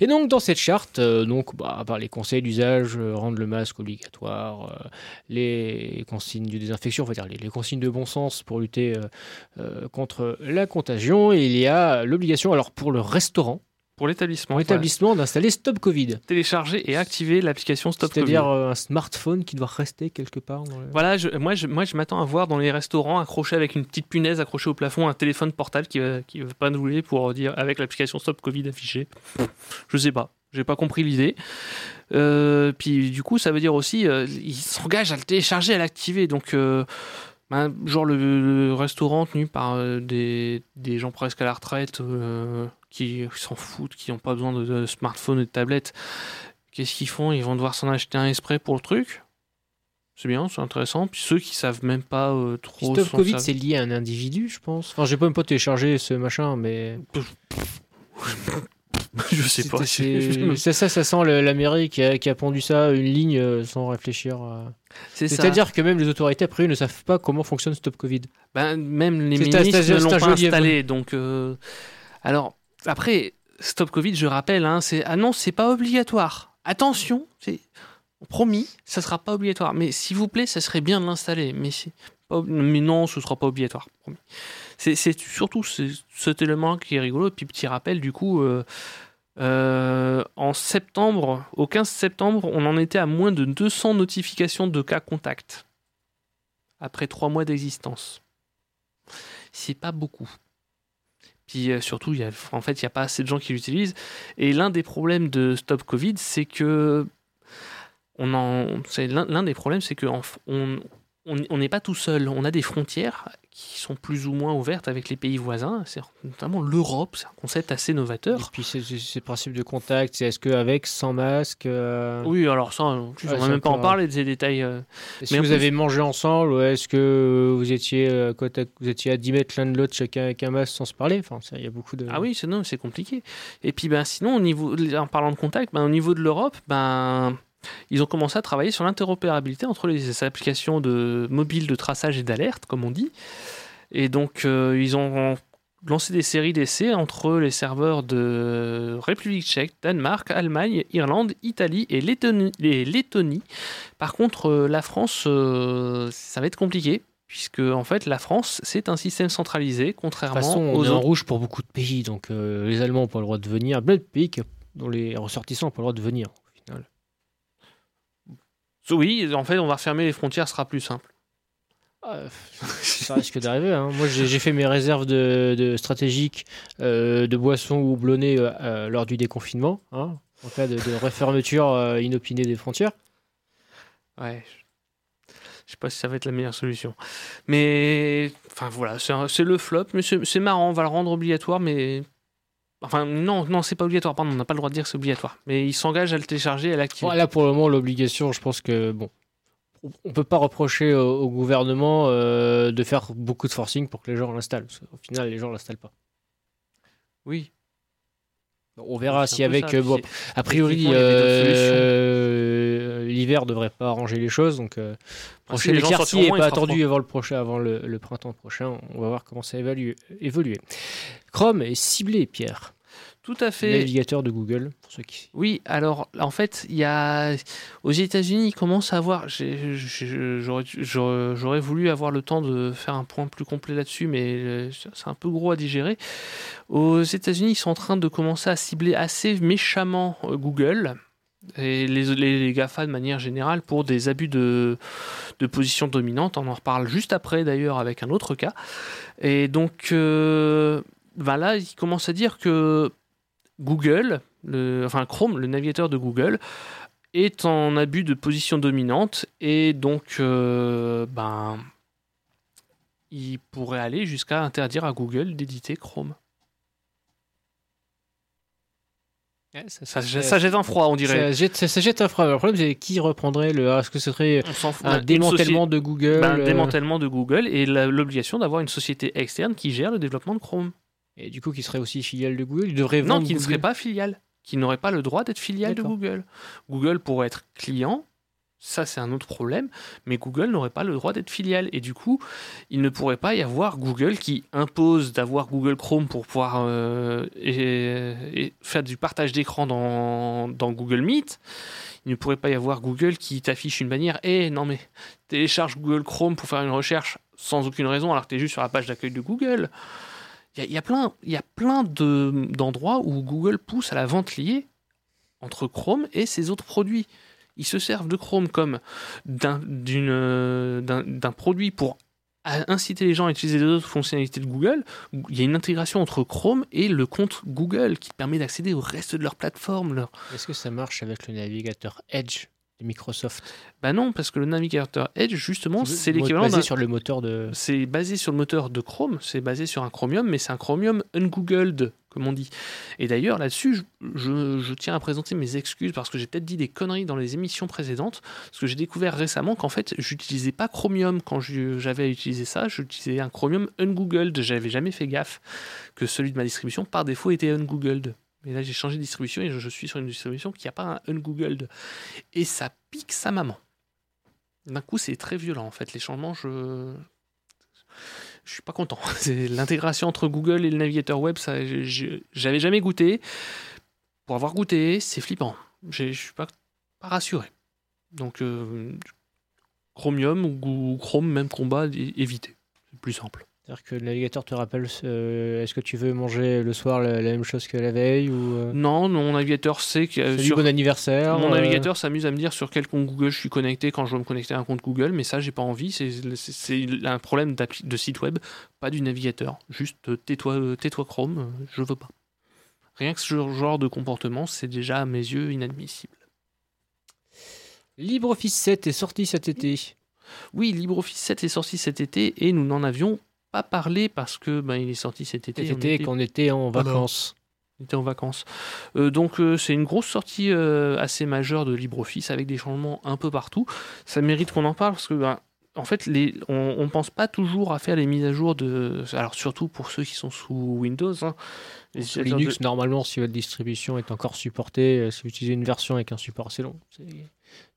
Et donc dans cette charte, euh, donc bah, par les conseils d'usage, euh, rendre le masque obligatoire, les consignes de désinfection, on va dire les, les consignes de bon sens pour lutter contre la contagion, et il y a l'obligation, alors pour le restaurant, Pour l'établissement, pour l'établissement, d'installer Stop Covid, télécharger et activer l'application Stop c'est-à-dire Covid. euh, un smartphone qui doit rester quelque part. Dans le... Voilà, je- moi je, moi je m'attends à voir dans les restaurants accroché avec une petite punaise accrochée au plafond un téléphone portable qui va, qui va pas nous rouler pour dire avec l'application Stop Covid affichée. Je sais pas, j'ai pas compris l'idée. Euh, puis du coup, ça veut dire aussi, euh, ils s'engagent à le télécharger, à l'activer. Donc, euh, ben, genre le, le restaurant tenu par des, des gens presque à la retraite qui s'en foutent, qui n'ont pas besoin de, de smartphone et de tablette. Qu'est-ce qu'ils font? Ils vont devoir s'en acheter un exprès pour le truc? C'est bien, c'est intéressant. Puis ceux qui savent même pas euh, trop. Stop Covid, c'est lié à un individu, je pense. Enfin, j'ai pas même pas téléchargé ce machin, mais. je sais pas. C'est ça, ça sent l'Amérique qui a, qui a pondu ça, une ligne euh, sans réfléchir. euh. C'est ça. C'est-à-dire que même les autorités, après, ne savent pas comment fonctionne Stop Covid. Ben, même les ministres ne l'ont pas installé. Donc, euh, alors, après, Stop Covid, je rappelle, hein, c'est ah non, c'est pas obligatoire. Attention, c'est promis, ça sera pas obligatoire. Mais s'il vous plaît, ça serait bien de l'installer. Mais, mais non, ce sera pas obligatoire. C'est surtout ce- cet élément qui est rigolo. Et puis, petit rappel, du coup. euh, euh, en septembre, au 15 septembre, on en était à moins de 200 notifications de cas contacts après trois mois d'existence. C'est pas beaucoup. Euh, surtout, en fait, il n'y a pas assez de gens qui l'utilisent. Et l'un des problèmes de Stop Covid, c'est que l'un, des problèmes, c'est f- on on n'est pas tout seul. On a des frontières qui sont plus ou moins ouvertes avec les pays voisins. C'est notamment l'Europe. C'est un concept assez Et novateur. puis, c'est c'est- c'est le principe de contact. C'est est-ce qu'avec, sans masque. euh, Oui, alors ça, on Ouais, va même pas en parler de ces détails. euh. Est-ce mais que en vous plus- avez mangé ensemble ou est-ce que vous étiez, euh, côte à- vous étiez à 10 mètres l'un de l'autre, chacun avec un masque sans se parler? Enfin, y a beaucoup de. Ah oui, c'est compliqué. Et puis ben sinon au niveau en parlant de contact, ben, au niveau de l'Europe, ben ils ont commencé à travailler sur l'interopérabilité entre les applications de mobiles de traçage et d'alerte, comme on dit. Et donc euh, ils ont lancé des séries d'essais entre les serveurs de République tchèque, Danemark, Allemagne, Irlande, Italie et Lettonie. et Lettonie. Par contre, euh, la France, euh, ça va être compliqué. Puisque en fait la France c'est un système centralisé de toute contrairement façon, on aux est en autres. rouge pour beaucoup de pays. Donc, euh, les Allemands n'ont pas le droit de venir. Plein de pays dont les ressortissants n'ont pas le droit de venir. Oui, en fait, on va refermer les frontières, ce sera plus simple. Ah, ça risque d'arriver. hein. Moi, j'ai fait mes réserves de, de stratégiques euh, de boissons houblonnées euh, euh, lors du déconfinement, hein, en cas de, de refermeture euh, inopinée des frontières. Ouais. Je sais pas si ça va être la meilleure solution. Mais, enfin voilà, c'est le flop, mais c'est marrant, on va le rendre obligatoire, mais. Enfin, non, non, c'est pas obligatoire, pardon, on n'a pas le droit de dire que c'est obligatoire. Mais il s'engage à le télécharger et à l'activer. Bon, là, pour le moment, l'obligation, je pense que bon, on peut pas reprocher au, au gouvernement euh, de faire beaucoup de forcing pour que les gens l'installent. Qu'au final, les gens l'installent pas. Oui. On verra si avec, ça, bon, a priori, euh, l'hiver devrait pas arranger les choses. Donc, euh, si les sortiront n'est pas attendu avant le prochain, avant le, le printemps prochain. On va voir comment ça évalue, évoluer. Chrome est ciblé, Pierre. Tout à fait. Navigateur de Google, pour ceux qui. Oui, alors en fait, il y a aux États-Unis, ils commencent à avoir. J'aurais voulu avoir le temps de faire un point plus complet là-dessus, mais euh, c'est un peu gros à digérer. Aux États-Unis, ils sont en train de commencer à cibler assez méchamment euh, Google et les, les, les GAFA de manière générale pour des abus de, de position dominante. On en reparle juste après d'ailleurs avec un autre cas. Et donc, euh, ben là, ils commencent à dire que Google, le, enfin Chrome, le navigateur de Google, est en abus de position dominante et donc euh, ben, il pourrait aller jusqu'à interdire à Google d'éditer Chrome. Ça, ça jette un froid, on dirait. Ça jette, un froid. Le problème, c'est qui reprendrait le. Est-ce que ce serait fout. un Une démantèlement de Google ben, un euh, démantèlement de Google et l'obligation d'avoir une société externe qui gère le développement de Chrome. Et du coup, qui serait aussi filiale de Google Il devrait Non, qui ne serait pas filiale, qui n'aurait pas le droit d'être filiale de. Google. Google pourrait être client, ça c'est un autre problème, mais Google n'aurait pas le droit d'être filiale. Et du coup, il ne pourrait pas y avoir Google qui impose d'avoir Google Chrome pour pouvoir euh, et- et faire du partage d'écran dans, dans Google Meet. Il ne pourrait pas y avoir Google qui t'affiche une bannière Eh non mais télécharge Google Chrome pour faire une recherche sans aucune raison alors que tu es juste sur la page d'accueil de Google. Il y a, plein, y d'endroits où Google pousse à la vente liée entre Chrome et ses autres produits. Ils se servent de Chrome comme d'un euh, produit pour inciter les gens à utiliser les autres fonctionnalités de Google. Il y a une intégration entre Chrome et le compte Google qui permet d'accéder au reste de leur plateforme. Est-ce que ça marche avec le navigateur Edge? Microsoft Bah non, parce que le navigateur Edge, justement, c'est l'équivalent basé sur le moteur de. C'est basé sur le moteur de Chrome, c'est basé sur un Chromium, mais c'est un Chromium ungoogled, comme on dit. Et d'ailleurs, là-dessus, je, je- je tiens à présenter mes excuses parce que j'ai peut-être dit des conneries dans les émissions précédentes. Parce que j'ai découvert récemment qu'en fait, j'utilisais pas Chromium quand j'avais utilisé ça. J'utilisais un Chromium ungoogled. J'avais jamais fait gaffe que celui de ma distribution, par défaut, était ungoogled. Mais là, j'ai changé de distribution et je, suis sur une distribution qui n'a pas un ungoogled. Et ça pique sa maman. D'un coup, c'est très violent en fait. Les changements, je. Je suis pas content. L'intégration entre Google et le navigateur web, ça, j'avais jamais goûté. Pour avoir goûté, c'est flippant. Je suis pas, rassuré. Donc, euh, Chromium ou Chrome, même combat, éviter. C'est plus simple. C'est-à-dire que le navigateur te rappelle euh, est-ce que tu veux manger le soir la, la même chose que la veille ou euh, Non, mon navigateur sait que sur- bon anniversaire Mon euh, navigateur s'amuse à me dire sur quel compte Google je suis connecté quand je veux me connecter à un compte Google, mais ça, j'ai pas envie. C'est un problème de site web, pas du navigateur. Juste euh, tais-toi euh, tais-toi Chrome, euh, je veux pas. Rien que ce genre de comportement, c'est déjà à mes yeux inadmissible. LibreOffice 7 est sorti cet été. Oui, LibreOffice 7 est sorti cet été et nous n'en avions pas parlé parce que ben, il est sorti cet été. Cet on été était- en vacances. on était en vacances. Euh, donc euh, c'est une grosse sortie euh, assez majeure de LibreOffice avec des changements un peu partout. Ça mérite qu'on en parle parce que ben, en fait les, on ne pense pas toujours à faire les mises à jour de alors surtout pour ceux qui sont sous Windows. hein. Les Linux, de- normalement, si votre distribution est encore supportée, si vous utilisez une version avec un support assez long,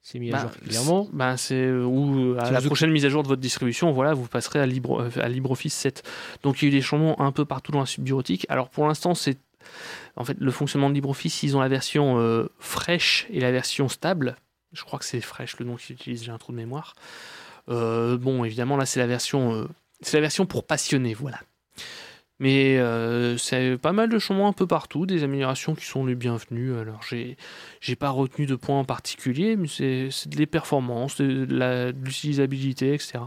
c'est- mis à Bah, jour régulièrement. c'est- bah, c'est euh, ou euh, à la prochaine mise à jour de votre distribution, voilà, vous passerez à, Libre, euh, à LibreOffice 7. Donc il y a eu des changements un peu partout dans la suite bureautique. Alors pour l'instant, c'est en fait le fonctionnement de LibreOffice, ils ont la version euh, fraîche et la version stable. Je crois que c'est fraîche le nom qu'ils utilisent, j'ai un trou de mémoire. Euh, bon, évidemment là c'est la version euh, c'est la version pour passionnés, voilà. Mais euh, c'est pas mal de changements un peu partout, des améliorations qui sont les bienvenues. Alors j'ai j'ai pas retenu de points en particulier, mais c'est c'est de les performances, de de l'utilisabilité, etc.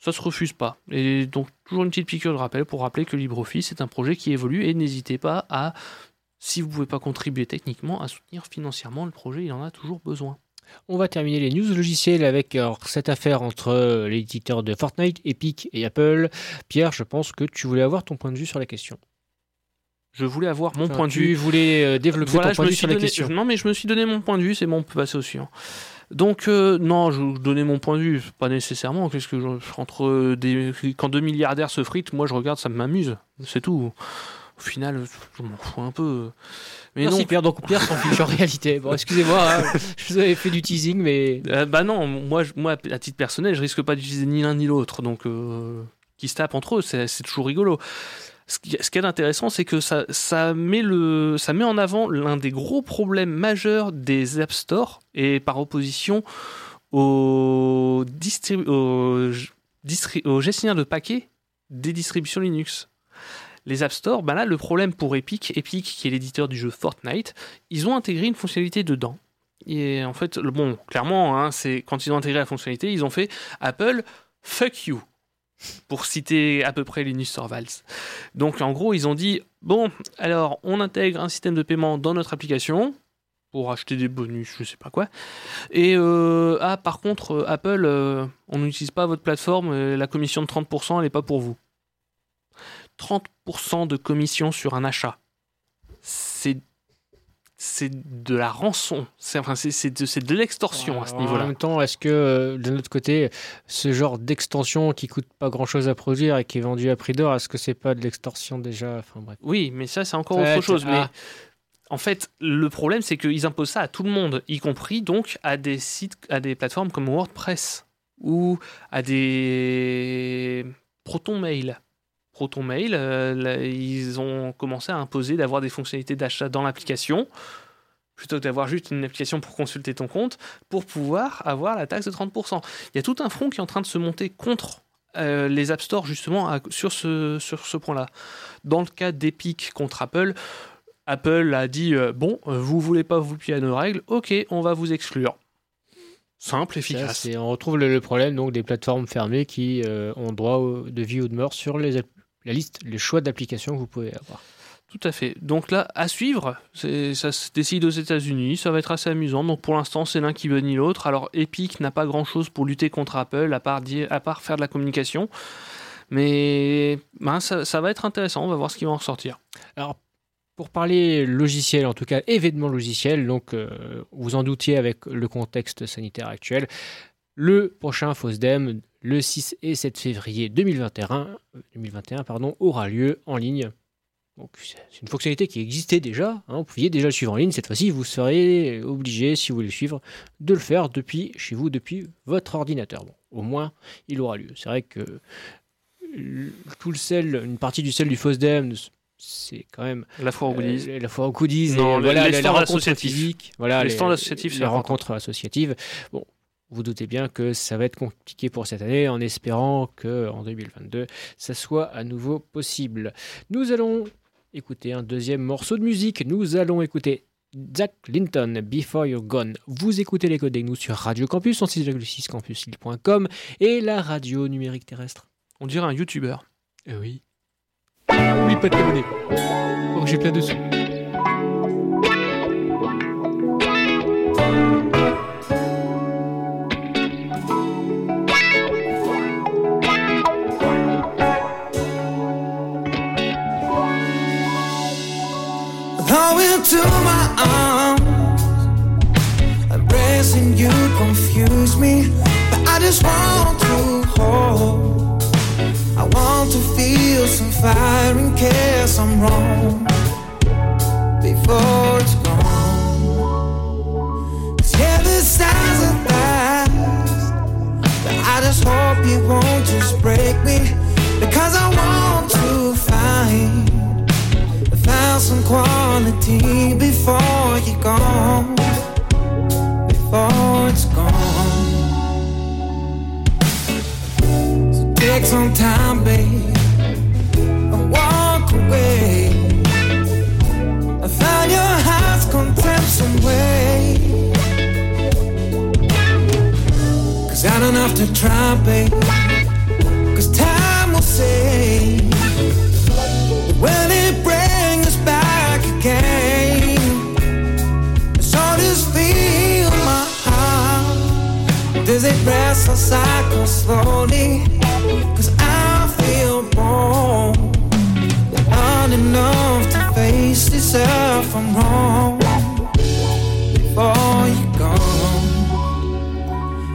Ça se refuse pas. Et donc toujours une petite piqûre de rappel pour rappeler que LibreOffice est un projet qui évolue et n'hésitez pas à, si vous pouvez pas contribuer techniquement, à soutenir financièrement le projet. Il en a toujours besoin. On va terminer les news logicielles avec alors, cette affaire entre euh, l'éditeur de Fortnite, Epic et Apple. Pierre, je pense que tu voulais avoir ton point de vue sur la question. Je voulais avoir mon Enfin, point de tu vue. voulais euh, développer Voilà, ton point de vue sur la question. Non, mais je me suis donné mon point de vue, c'est bon, on peut passer au suivant. Donc, euh, non, je vous donnais mon point de vue, pas nécessairement. Qu'est-ce que je, entre des, quand deux milliardaires se fritent, moi je regarde, ça m'amuse, c'est tout. Au final, je m'en fous un peu. Mais Merci non, Pierre, donc Pierre s'en fiche en réalité. Bon, excusez-moi, hein, je vous avais fait du teasing, mais Euh, bah non, moi, moi, à titre personnel, je risque pas d'utiliser ni l'un ni l'autre. Donc, euh, qui se tapent entre eux, c'est c'est toujours rigolo. Ce qui, ce qui est intéressant, c'est que ça, ça, met le, ça met en avant l'un des gros problèmes majeurs des App Store et par opposition aux, distribu- aux, distri- aux gestionnaires de paquets des distributions Linux. Les App Store, bah là, le problème pour Epic, Epic qui est l'éditeur du jeu Fortnite, ils ont intégré une fonctionnalité dedans. Et en fait, bon, clairement, hein, c'est quand ils ont intégré la fonctionnalité, ils ont fait Apple, fuck you, pour citer à peu près Linus Torvalds. Donc, en gros, ils ont dit bon, alors, on intègre un système de paiement dans notre application pour acheter des bonus, je sais pas quoi. Et euh, ah, par contre, euh, Apple, euh, on n'utilise pas votre plateforme, la commission de 30%, elle n'est pas pour vous. 30% de commission sur un achat. C'est c'est de la rançon. C'est enfin, de, de l'extorsion à ce En niveau-là. même temps, est-ce que euh, de notre côté, ce genre d'extension qui coûte pas grand-chose à produire et qui est vendu à prix d'or, est-ce que c'est pas de l'extorsion déjà? Enfin bref. Oui, mais ça, c'est encore autre chose. ah. Mais en fait, le problème, c'est qu'ils imposent ça à tout le monde, y compris donc à des sites, à des plateformes comme WordPress ou à des Proton Mail. Proton Mail, euh, là, ils ont commencé à imposer d'avoir des fonctionnalités d'achat dans l'application plutôt que d'avoir juste une application pour consulter ton compte, pour pouvoir avoir la taxe de 30%. Il y a tout un front qui est en train de se monter contre euh, les App Store justement à- sur ce, sur ce point-là. Dans le cas d'Epic contre Apple, Apple a dit euh, bon, vous voulez pas vous plier à nos règles, ok, on va vous exclure. Simple, Ça, efficace. c'est- on retrouve le, le problème donc des plateformes fermées qui euh, ont droit au- de vie ou de mort sur les, la liste, les choix d'applications que vous pouvez avoir. Tout à fait. Donc là, à suivre, ça se décide aux États-Unis, ça va être assez amusant. Donc pour l'instant, c'est l'un qui bénit l'autre. Alors Epic n'a pas grand-chose pour lutter contre Apple, à part, dire- à part faire de la communication. Mais ben, ça, ça va être intéressant, on va voir ce qui va en ressortir. pour parler logiciel, en tout cas événement logiciel, donc euh, vous en doutiez avec le contexte sanitaire actuel, le prochain FOSDEM, le 6 et 7 février 2021, 2021 pardon, aura lieu en ligne. C'est une fonctionnalité qui existait déjà. hein, vous pouviez déjà le suivre en ligne. Cette fois-ci, vous serez obligé, si vous voulez le suivre, de le faire depuis chez vous, depuis votre ordinateur. Bon, au moins, il aura lieu. C'est vrai que tout le sel, une partie du sel du FOSDEM, c'est quand même La fois au goodies. euh, la fois au goodies, et, Non, euh, les- voilà, les les, rencontres voilà, Les stands associatifs, c'est les rencontres associatives. Bon, vous doutez bien que ça va être compliqué pour cette année, en espérant que en 2022, ça soit à nouveau possible. Nous allons écouter un deuxième morceau de musique. Nous allons écouter Zach Linton, Before You're Gone. Vous écoutez les codes des nous sur Radio Campus, 106,6 campusil.com et la radio numérique terrestre. On dirait un youtubeur. Eh oui. N'oublie pas de t'abonner. Oh, j'ai plein de sous. Arms, embracing you confuse me. But I just want to hold. I want to feel some fire in case I'm wrong before it's gone. 'Cause yeah, this sounds at last. But I just hope you won't just break me because I want to find some quality before you're gone. Before it's gone. So take some time, babe, and walk away. I found your heart's content some way. Cause I don't have to try, babe. Cause time will say. Will it bring Does it rest or cycle slowly? Cause I feel born. Not enough to face yourself I'm wrong before you're gone.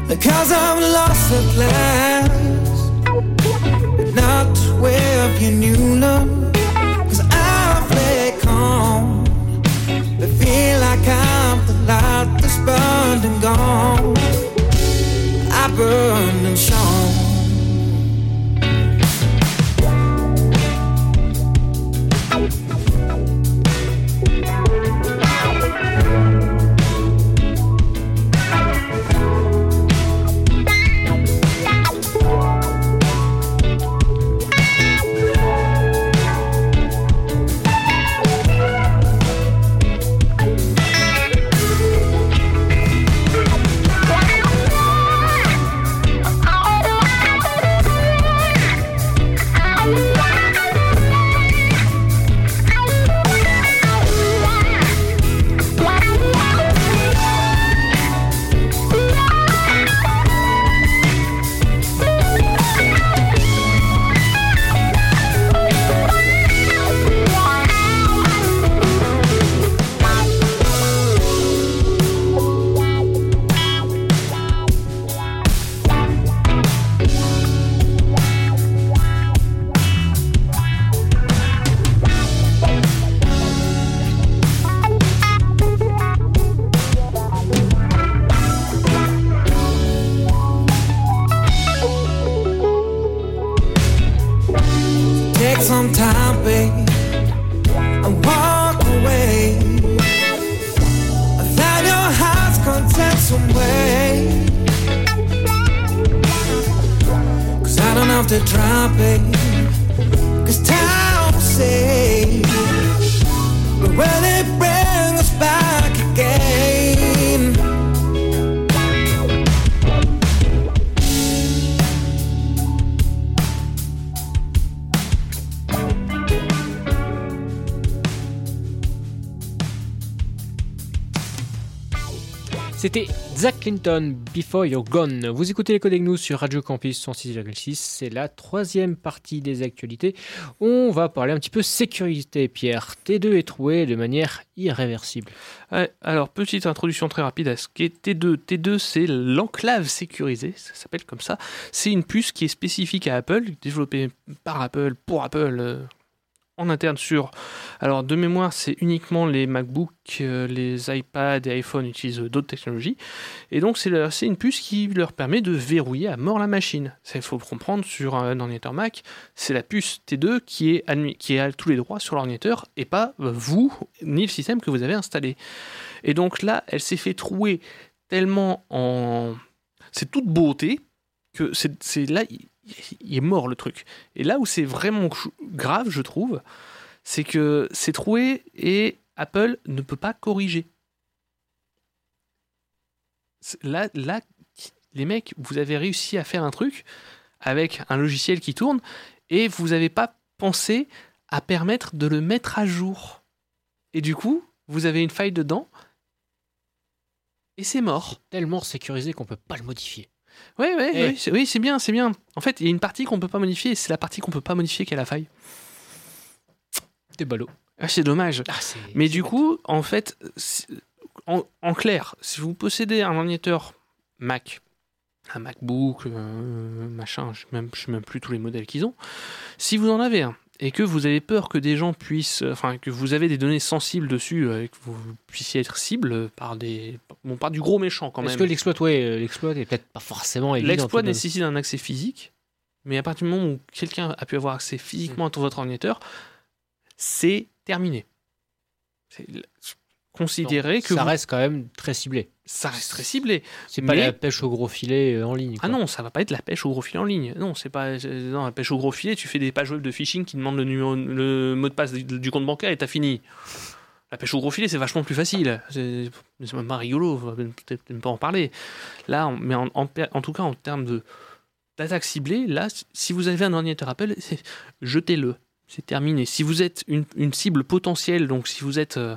Because I'm lost at last, but not with your new love. Cause I play calm, but feel like I'm the light that's burned and gone. I some way. Cause I don't have to try, babe. Cause time will say, but will it bring us back again? C'était Zach Clinton, Before You're Gone. Vous écoutez les Codes Nous sur Radio Campus 106,6. C'est la troisième partie des actualités. On va parler un petit peu sécurité, Pierre. T2 est troué de manière irréversible. Ouais, alors, petite introduction très rapide à ce qu'est T2. T2, c'est l'enclave sécurisée, ça s'appelle comme ça. C'est une puce qui est spécifique à Apple, développée par Apple, pour Apple, euh, en interne sur. Alors, de mémoire, c'est uniquement les MacBook, euh, les iPads et iPhone utilisent d'autres technologies. Et donc, c'est une puce qui leur permet de verrouiller à mort la machine. Il faut comprendre, sur un ordinateur Mac, c'est la puce T2 qui, est qui a tous les droits sur l'ordinateur et pas euh, vous, ni le système que vous avez installé. Et donc là, elle s'est fait trouer tellement en. C'est toute beauté que c'est là, il, est mort le truc. Et là où c'est vraiment grave, je trouve, c'est que c'est troué et Apple ne peut pas corriger. Là, les mecs, vous avez réussi à faire un truc avec un logiciel qui tourne et vous n'avez pas pensé à permettre de le mettre à jour. Et du coup, vous avez une faille dedans et c'est mort. Tellement sécurisé qu'on peut pas le modifier. Oui, oui, oui, c'est oui, c'est bien, c'est bien. En fait, il y a une partie qu'on peut pas modifier et c'est la partie qu'on peut pas modifier qui a la faille. T'es ballot. Ah, c'est dommage. Ah, Mais du bête. coup, en fait, en, en clair, si vous possédez un ordinateur Mac, un MacBook, euh, machin, je ne sais même plus tous les modèles qu'ils ont, si vous en avez un et que vous avez peur que des gens puissent, enfin que vous avez des données sensibles dessus, euh, et que vous puissiez être cible par des, bon, par du gros méchant quand Est-ce même. que l'exploit, ouais, euh, l'exploit est peut-être pas forcément évident L'exploit tout nécessite un accès physique, mais à partir du moment où quelqu'un a pu avoir accès physiquement à votre ordinateur, c'est terminé. C'est considérez que ça vous- reste quand même très ciblé. ça reste très ciblé. C'est pas Mais- la pêche au gros filet euh, en ligne. Ah non, ça va pas être la pêche au gros filet en ligne. Non, c'est pas non, la pêche au gros filet. Tu fais des pages web de phishing qui demandent le, numéro, le mot de passe du, compte bancaire et t'as fini. La pêche au gros filet, c'est vachement plus facile. C'est même pas rigolo. on même pas en parler. Là, on- mais en, en per- en tout cas, en termes de d'attaque ciblée, là, si vous avez un ordinateur Apple, jetez-le. C'est terminé. Si vous êtes une, une cible potentielle, donc si vous êtes euh,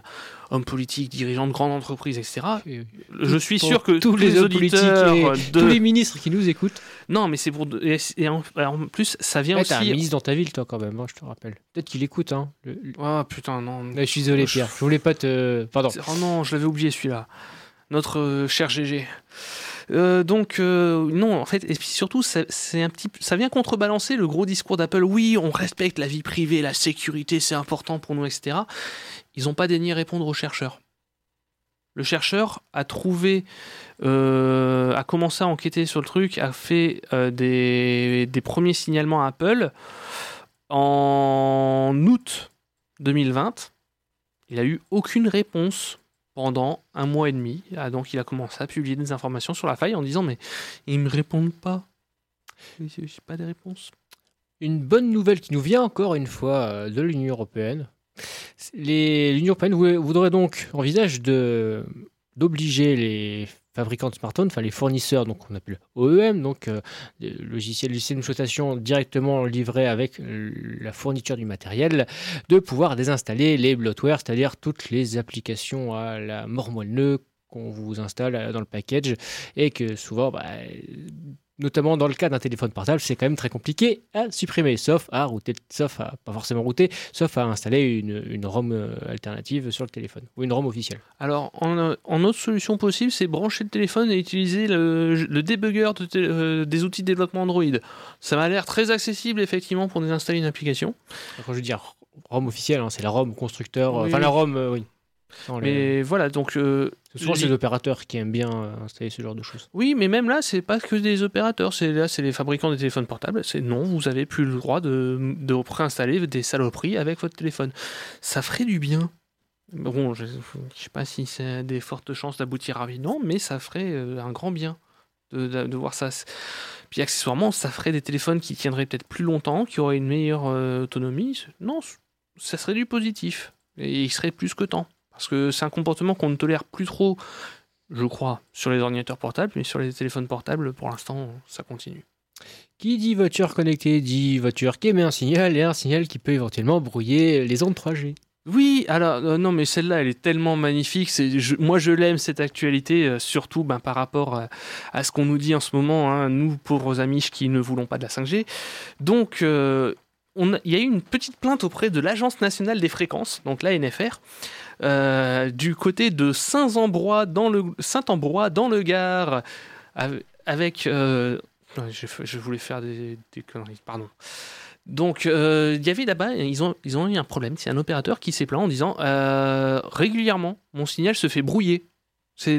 homme politique, dirigeant de grande entreprise, etc., Et- je suis pour sûr que tous les hommes politiques auditeurs et de... tous les ministres qui nous écoutent. Non, mais c'est pour. Et, en, plus, ça vient Ouais, t'as un aussi. ministre dans ta ville, toi, quand même, hein, je te rappelle. Peut-être qu'il écoute, hein. le- Oh putain, non. Ouais, je suis désolé, Je- Pierre. Je voulais pas te. Pardon. Oh non, je l'avais oublié celui-là. Notre euh, cher GG. Euh, donc euh, non, en fait, et puis surtout, ça, c'est un petit, ça vient contrebalancer le gros discours d'Apple. Oui, on respecte la vie privée, la sécurité, c'est important pour nous, etc. Ils n'ont pas daigné répondre aux chercheurs. Le chercheur a trouvé, euh, a commencé à enquêter sur le truc, a fait euh, des, des premiers signalements à Apple en août 2020. Il a eu aucune réponse pendant un mois et demi. Ah, donc il a commencé à publier des informations sur la faille en disant mais ils me répondent pas. J'ai j'ai pas des réponses. Une bonne nouvelle qui nous vient encore une fois euh, de l'Union européenne. L'Union européenne vou- voudrait donc, envisage de d'obliger les fabricants de smartphones, enfin les fournisseurs, donc on appelle OEM, donc euh, logiciels, logiciels d'exploitation directement livrés avec la fourniture du matériel, de pouvoir désinstaller les bloatware, c'est-à-dire toutes les applications à la mort moelle qu'on vous installe euh, dans le package et que souvent, bah, notamment dans le cas d'un téléphone portable, c'est quand même très compliqué à supprimer, sauf à router, sauf à pas forcément router, sauf à installer une, une ROM euh, alternative sur le téléphone ou une ROM officielle. Alors en, euh, en autre solution possible, c'est brancher le téléphone et utiliser le, le débugger de euh, des outils de développement Android. Ça m'a l'air très accessible effectivement pour désinstaller une application. Quand je veux dire ROM officielle, hein, c'est la ROM constructeur, euh, Oui. enfin la ROM, euh, oui. Les- Mais voilà, donc euh, C'est souvent les opérateurs qui aiment bien euh, installer ce genre de choses. Oui, mais même là, c'est pas que des opérateurs. C'est là, c'est les fabricants des téléphones portables. C'est non, vous avez plus le droit de, de préinstaller des saloperies avec votre téléphone. Ça ferait du bien. Bon, je, je sais pas si c'est des fortes chances d'aboutir rapidement, mais ça ferait euh, un grand bien de, de- de voir ça. Puis accessoirement, ça ferait des téléphones qui tiendraient peut-être plus longtemps, qui auraient une meilleure euh, autonomie. Non, ça serait du positif. Et il serait plus que temps. Parce que c'est un comportement qu'on ne tolère plus trop je crois, sur les ordinateurs portables, mais sur les téléphones portables, pour l'instant, ça continue. Qui dit voiture connectée dit voiture qui émet un signal et un signal qui peut éventuellement brouiller les ondes 3G. Oui, alors euh, non, mais celle-là, elle est tellement magnifique. C'est, je- moi, je l'aime cette actualité, euh, surtout ben, par rapport à, à ce qu'on nous dit en ce moment, hein, nous pauvres amis qui ne voulons pas de la 5G. Donc, euh, il y a eu une petite plainte auprès de l'Agence nationale des fréquences, donc l'ANFR, euh, du côté de Saint-Ambrois dans le Saint-Ambrois dans le Gard, av- avec. euh, je, voulais faire des, des conneries, pardon. Donc, euh, il y avait là-bas, ils ont, ils ont eu un problème. C'est un opérateur qui s'est plaint en disant euh, régulièrement, mon signal se fait brouiller. C'est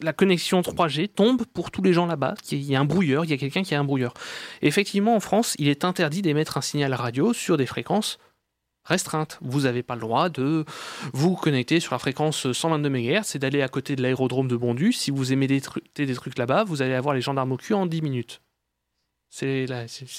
la, la connexion 3G tombe pour tous les gens là-bas. Il y a un brouilleur, il y a quelqu'un qui a un brouilleur. Et effectivement, en France, il est interdit d'émettre un signal radio sur des fréquences restreintes. Vous n'avez pas le droit de vous connecter sur la fréquence 122 MHz et d'aller à côté de l'aérodrome de Bondu. Si vous émettez des, des trucs là-bas, vous allez avoir les gendarmes au cul en 10 minutes. C'est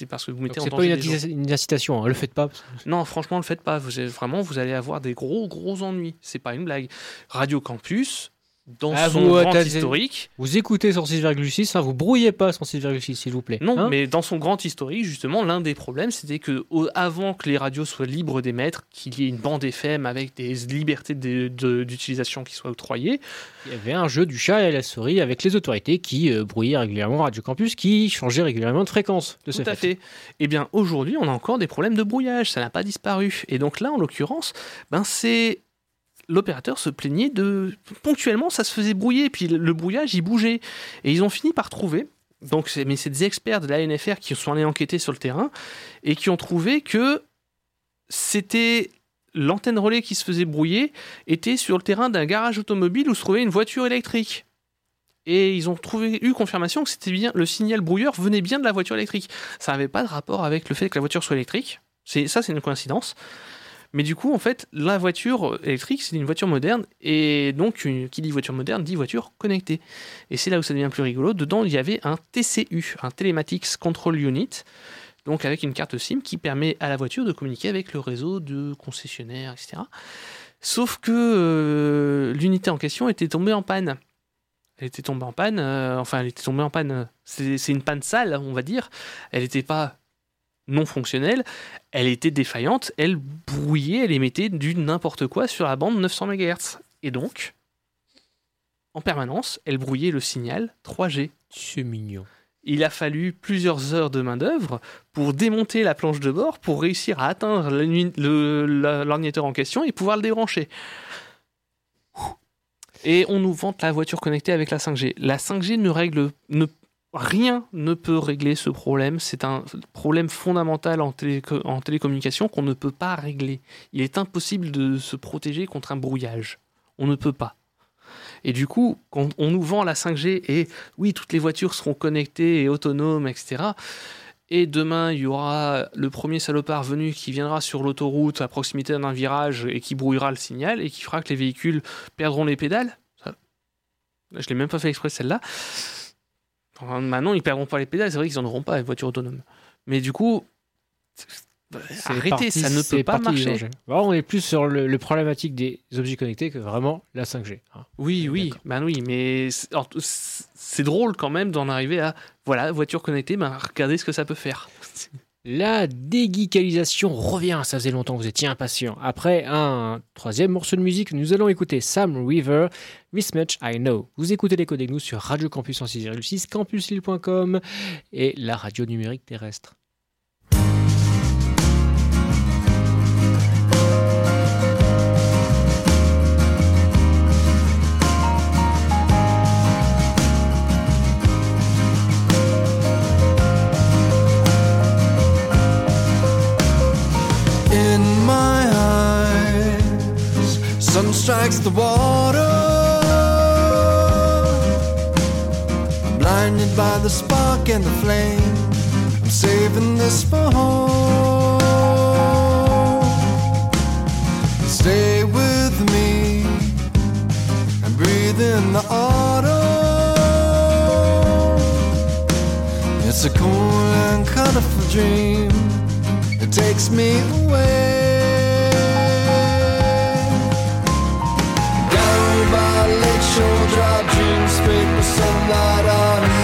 parce que vous mettez en C'est pas danger une, incitation, hein, le faites pas. Non, franchement, le faites pas. Vous vraiment, vous allez avoir des gros, gros ennuis. C'est pas une blague. Radio Campus, dans Ah, son vous, grand historique. Vous écoutez sur 6,6, hein, vous brouillez pas sur 6,6 s'il vous plaît. Non, Hein mais dans son grand historique, justement, l'un des problèmes, c'était que au- avant que les radios soient libres d'émettre, qu'il y ait une bande FM avec des libertés de- d'utilisation qui soient octroyées, Il y avait un jeu du chat et la souris avec les autorités qui euh, brouillaient régulièrement Radio Campus, qui changeaient régulièrement de fréquence. De Tout à fait. Eh bien, aujourd'hui, on a encore des problèmes de brouillage. Ça n'a pas disparu. Et donc là, en l'occurrence, ben c'est l'opérateur se plaignait de ponctuellement, ça se faisait brouiller. Puis le, brouillage, il bougeait. Et ils ont fini par trouver. Donc, mais c'est des experts de la NFR qui sont allés enquêter sur le terrain et qui ont trouvé que c'était l'antenne relais qui se faisait brouiller était sur le terrain d'un garage automobile où se trouvait une voiture électrique. Et ils ont trouvé, eu confirmation que c'était bien le signal brouilleur venait bien de la voiture électrique. Ça n'avait pas de rapport avec le fait que la voiture soit électrique. C'est ça, c'est une coïncidence. Mais du coup, en fait, la voiture électrique, c'est une voiture moderne. Et donc, qui dit voiture moderne dit voiture connectée. Et c'est là où ça devient plus rigolo. Dedans, il y avait un TCU, un Telematics Control Unit. Donc, avec une carte SIM qui permet à la voiture de communiquer avec le réseau de concessionnaires, etc. Sauf que euh, l'unité en question était tombée en panne. Elle était tombée en panne, euh, enfin, elle était tombée en panne. euh, c'est une panne sale, on va dire. Elle n'était pas non fonctionnelle, elle était défaillante, elle brouillait, elle émettait du n'importe quoi sur la bande 900 MHz. Et donc, en permanence, elle brouillait le signal 3G. C'est mignon. Il a fallu plusieurs heures de main-d'œuvre pour démonter la planche de bord pour réussir à atteindre l'ordinateur en question et pouvoir le débrancher. Et on nous vante la voiture connectée avec la 5G. La 5G ne règle ne, rien ne peut régler ce problème. C'est un problème fondamental en, téléco- en télécommunication qu'on ne peut pas régler. Il est impossible de se protéger contre un brouillage. On ne peut pas. Et du coup, quand on nous vend la 5G et oui, toutes les voitures seront connectées et autonomes, etc. Et demain, il y aura le premier salopard venu qui viendra sur l'autoroute à proximité d'un virage et qui brouillera le signal et qui fera que les véhicules perdront les pédales. Je l'ai même pas fait exprès celle-là. Enfin, maintenant, ils perdront pas les pédales. C'est vrai qu'ils en auront pas les voitures autonomes. Mais du coup, C'est arrêtez, ça ne peut pas marcher. Bon, on est plus sur le, le problématique des objets connectés que vraiment la 5G. hein. Oui, oui, ben oui, mais c'est drôle quand même d'en arriver à voilà voiture connectée, ben regardez ce que ça peut faire. La déguicalisation revient, ça faisait longtemps que vous étiez impatient. Après un troisième morceau de musique, nous allons écouter Sam River, This Much I Know. Vous écoutez les codes nous sur Radio Campus en 6,6, campuslille.com et la radio numérique terrestre. Strikes the water. I'm blinded by the spark and the flame. I'm saving this for home. Stay with me and breathe in the autumn. It's a cool and colorful dream it takes me away. shoulder, our dreams break the sunlight on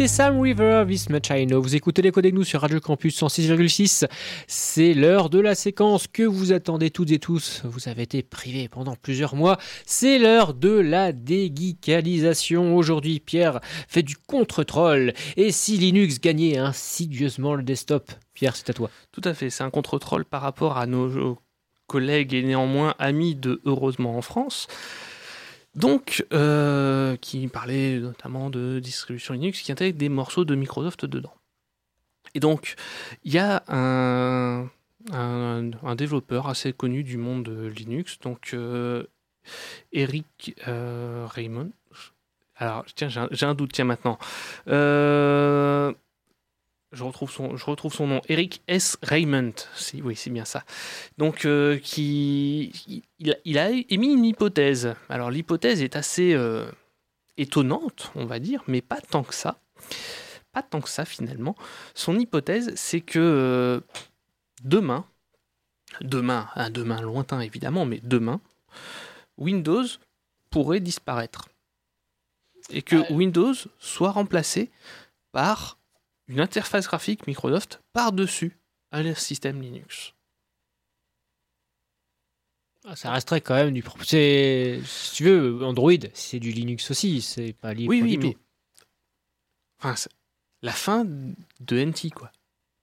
C'était Sam River, This Much I Know. Vous écoutez les codes nous sur Radio Campus 106,6. C'est l'heure de la séquence que vous attendez toutes et tous. Vous avez été privés pendant plusieurs mois. C'est l'heure de la déguicalisation. Aujourd'hui, Pierre fait du contre-troll. Et si Linux gagnait insidieusement le desktop? Pierre, c'est à toi. Tout à fait, c'est un contre-troll par rapport à nos collègues et néanmoins amis de Heureusement en France. Donc, euh, qui parlait notamment de distribution Linux qui intègre des morceaux de Microsoft dedans. Et donc, il y a un, développeur assez connu du monde de Linux, donc euh, Eric euh, Raymond. Alors, tiens, j'ai un, doute, tiens, maintenant. Je retrouve son, je retrouve son nom, Eric S. Raymond. Si, oui, c'est bien ça. Donc, euh, qui, il, il a émis une hypothèse. Alors, l'hypothèse est assez euh, étonnante, on va dire, mais pas tant que ça. Pas tant que ça, finalement. Son hypothèse, c'est que euh, demain, demain, un demain lointain évidemment, mais demain, Windows pourrait disparaître. Et que. Windows soit remplacé par une interface graphique Microsoft par-dessus un système Linux. Ah, Ça resterait quand même du. pro- c'est- Si tu veux, Android, c'est du Linux aussi. C'est pas libre Oui, du oui, tout. mais. Enfin, la fin de NT, quoi.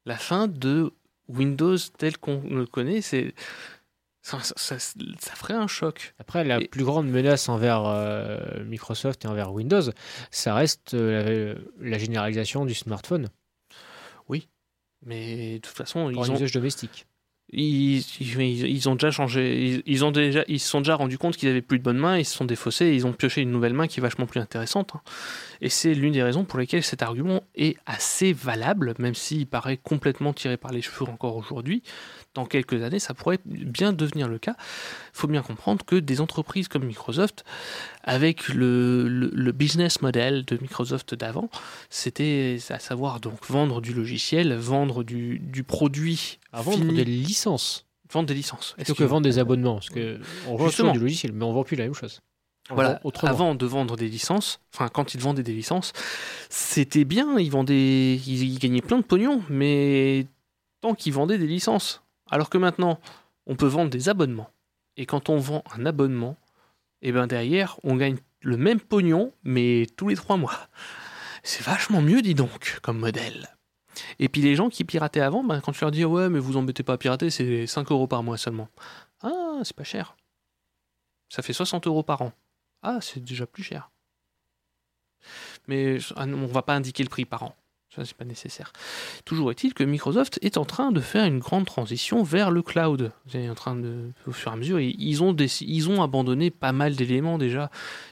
La fin de Windows tel qu'on le connaît, c'est. Ça, ça- ça- ça ferait un choc. Après, la Et- plus grande menace envers euh, Microsoft et envers Windows, ça reste euh, la, la généralisation du smartphone Mais de toute façon, pour ils un ont, usage domestique. ils, ils- ils ont déjà changé. Ils, ils ont déjà, ils se sont déjà rendus compte qu'ils avaient plus de bonnes mains. Ils se sont défaussés. Et ils ont pioché une nouvelle main qui est vachement plus intéressante. hein. Et c'est l'une des raisons pour lesquelles cet argument est assez valable, même s'il paraît complètement tiré par les cheveux encore aujourd'hui. Dans quelques années, ça pourrait bien devenir le cas. Il faut bien comprendre que des entreprises comme Microsoft, avec le, le- le business model de Microsoft d'avant, c'était à savoir donc vendre du logiciel, vendre du, du produit, À vendre fini, des licences vendre des licences. plutôt que vendre des abonnements. Parce que on vend du logiciel, mais on vend plus la même chose. Voilà, autrement. avant de vendre des licences, enfin quand ils vendaient des licences, c'était bien, ils vendaient, ils, ils gagnaient plein de pognon, mais tant qu'ils vendaient des licences. Alors que maintenant, on peut vendre des abonnements. Et quand on vend un abonnement, et ben derrière, on gagne le même pognon, mais tous les trois mois. C'est vachement mieux, dis donc, comme modèle. Et puis les gens qui pirataient avant, ben, quand tu leur dis ouais, mais vous embêtez pas à pirater, c'est 5 euros par mois seulement. Ah, c'est pas cher. Ça fait 60 euros par an. Ah, c'est déjà plus cher. Mais ah on va pas indiquer le prix par an. Ça, c'est pas nécessaire. Toujours est-il que Microsoft est en train de faire une grande transition vers le cloud. En train de, au fur et à mesure, ils- ont, ils ont abandonné pas mal d'éléments déjà.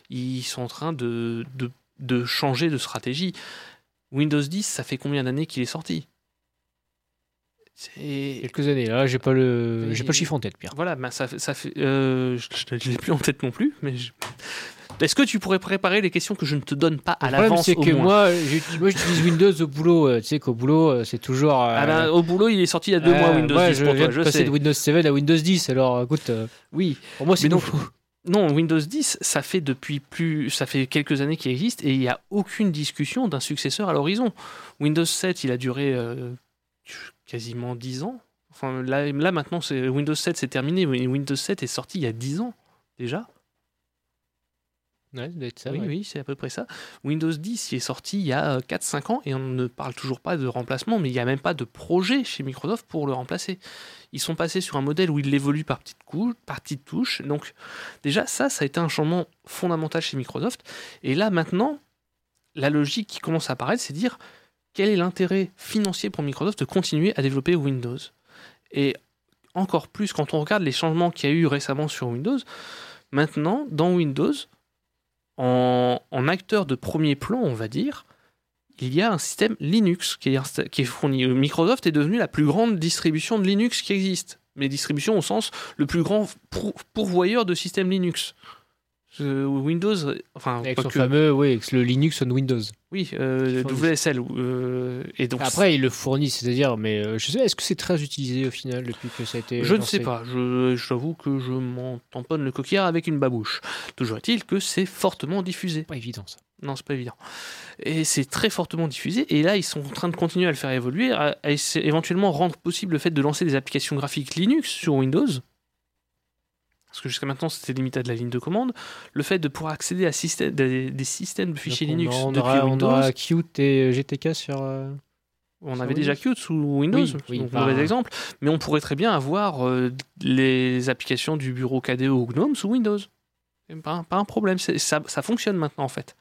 Ils sont en train de, de, de changer de stratégie. Windows 10, ça fait combien d'années qu'il est sorti? C'est Quelques années, là, j'ai pas le, j'ai pas le chiffre en tête, Pierre. voilà, ben ça, ça fait. euh, je ne l'ai plus en tête non plus, mais. je- Est-ce que tu pourrais préparer les questions que je ne te donne pas à l'avance c'est que moins moi, j'utilise Windows au boulot. euh, Tu sais qu'au boulot, euh, c'est toujours. Ah ben, au boulot, il est sorti il y a deux mois Windows ouais, 10 je pour viens toi, de je passer sais. de Windows 7 à Windows 10. Alors, écoute, Oui, pour moi, c'est donc, non, Windows 10, ça fait depuis plus, ça fait quelques années qu'il existe et il n'y a aucune discussion d'un successeur à l'horizon. Windows 7, il a duré quasiment 10 ans. Enfin, là, là maintenant, Windows 7, c'est terminé. Windows 7 est sorti il y a 10 ans déjà. Ouais, ça doit être ça, oui, ouais. oui, c'est à peu près ça. Windows 10 il est sorti il y a 4-5 ans et on ne parle toujours pas de remplacement, mais il n'y a même pas de projet chez Microsoft pour le remplacer. Ils sont passés sur un modèle où il évolue par petites, par petites touches. Donc déjà, ça, ça a été un changement fondamental chez Microsoft. Et là, maintenant, la logique qui commence à apparaître, c'est dire quel est l'intérêt financier pour Microsoft de continuer à développer Windows? Et encore plus quand on regarde les changements qu'il y a eu récemment sur Windows, maintenant, dans Windows, en, acteur de premier plan, on va dire, il y a un système Linux qui est, fourni. Microsoft est devenu la plus grande distribution de Linux qui existe. Mais distribution au sens le plus grand pour- pourvoyeur de système Linux. Windows, enfin, Avec son que- fameux, oui, avec le Linux on Windows. oui, euh. WSL. euh, et donc, Après, ils le fournissent, c'est-à-dire, mais euh, je sais, est-ce que c'est très utilisé au final depuis que ça a été. Je ne sais pas, je, t'avoue que je m'en tamponne le coquillard avec une babouche. Toujours est-il que c'est fortement diffusé. Pas évident ça. Non, c'est pas évident. Et c'est très fortement diffusé. Et là, ils sont en train de continuer à le faire évoluer, à, à éventuellement rendre possible le fait de lancer des applications graphiques Linux sur Windows. Parce que jusqu'à maintenant, c'était limité à de la ligne de commande. Le fait de pouvoir accéder à système- des, des systèmes de fichiers Donc, Linux on, depuis aura, Windows. on aura Qt et GTK sur. euh, On Sur avait déjà. Qt sous Windows, Oui, oui, donc bah- mauvais exemple, mais on pourrait très bien avoir euh, les applications du bureau KDE ou GNOME sous Windows. Pas, un- pas un problème, ça, ça fonctionne maintenant en fait.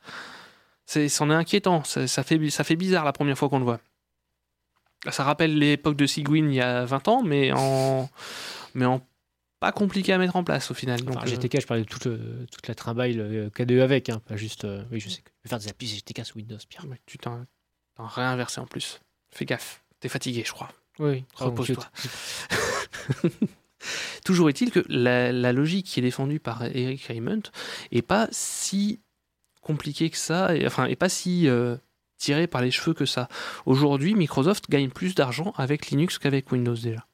C'en est inquiétant, ça, ça fait, ça fait bizarre la première fois qu'on le voit. Ça rappelle l'époque de Cygwin il y a 20 ans, mais en, mais en pas compliqué à mettre en place au final. Donc, Enfin, euh, GTK, je parlais de toute, euh, toute la trimballe euh, KDE avec, hein, pas juste. euh, oui, je sais que je vais faire des applis GTK sous Windows, Pierre. ouais, tu t'en, t'en réinversé en plus. Fais gaffe, t'es fatigué, je crois. Oui, Repose-toi. Toujours est-il que la, la logique qui est défendue par Eric Raymond est pas si compliquée que ça, et, enfin, est pas si euh, tirée par les cheveux que ça. Aujourd'hui, Microsoft gagne plus d'argent avec Linux qu'avec Windows déjà.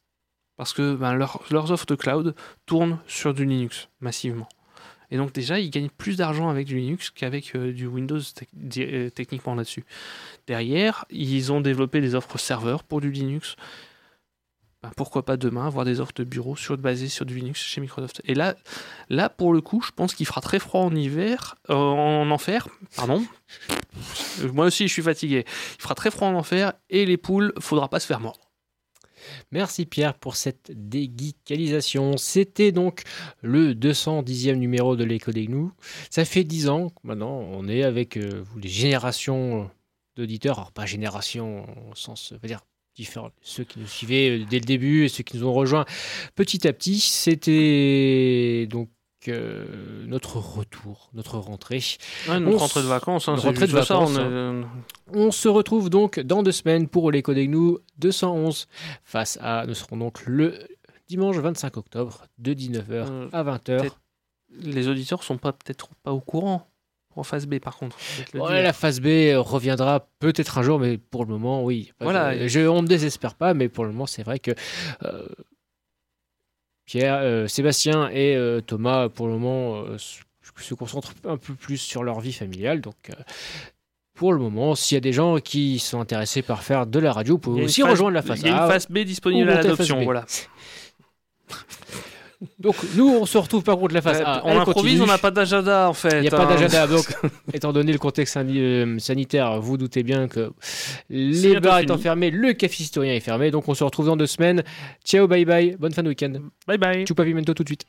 Parce que ben, leur- leurs offres de cloud tournent sur du Linux massivement. Et donc déjà, ils gagnent plus d'argent avec du Linux qu'avec euh, du Windows euh, techniquement là-dessus. Derrière, ils ont développé des offres serveurs pour du Linux. Ben, pourquoi pas demain avoir des offres de bureau sur, basées sur du Linux chez Microsoft. Et là, là pour le coup, je pense qu'il fera très froid en hiver, euh, en enfer, pardon. Moi aussi, je suis fatigué. Il fera très froid en enfer et les poules, faudra pas se faire mordre. Merci Pierre pour cette déguicalisation. C'était donc le 210e numéro de l'écho des gnous. Ça fait 10 ans maintenant on est avec euh, les générations d'auditeurs, alors pas génération au sens, euh, on va dire différent, ceux qui nous suivaient euh, dès le début et ceux qui nous ont rejoints petit à petit. C'était donc euh, notre retour, notre rentrée. Ouais, notre On rentrée de vacances, hein, rentrée de ça, vacances, on est- hein. On se retrouve donc dans deux semaines pour l'écho des gnous 211 face à, nous serons donc le dimanche 25 octobre de 19h Euh, à 20h. peut-être les auditeurs sont pas peut-être pas au courant en phase B par contre. Ouais, la phase B reviendra peut-être un jour, mais pour le moment, oui. Voilà. je, on ne désespère pas, mais pour le moment, c'est vrai que euh, Pierre, euh, Sébastien et euh, Thomas, pour le moment, euh, se, concentrent un peu plus sur leur vie familiale. Donc, pour le moment, s'il y a des gens qui sont intéressés par faire de la radio, vous pouvez a aussi phase- rejoindre la phase Il y a A. une phase B disponible à l'adoption, voilà. Donc, nous, on se retrouve par contre la phase A. on improvise, on n'a pas d'agenda en fait. Il n'y a pas hein. d'agenda, donc étant donné le contexte euh, sanitaire, vous doutez bien que les bars étant fermés, le café historien est fermé, donc on se retrouve dans deux semaines. Ciao, bye bye, bonne fin de week-end. Bye bye. Chupavimento tout de suite.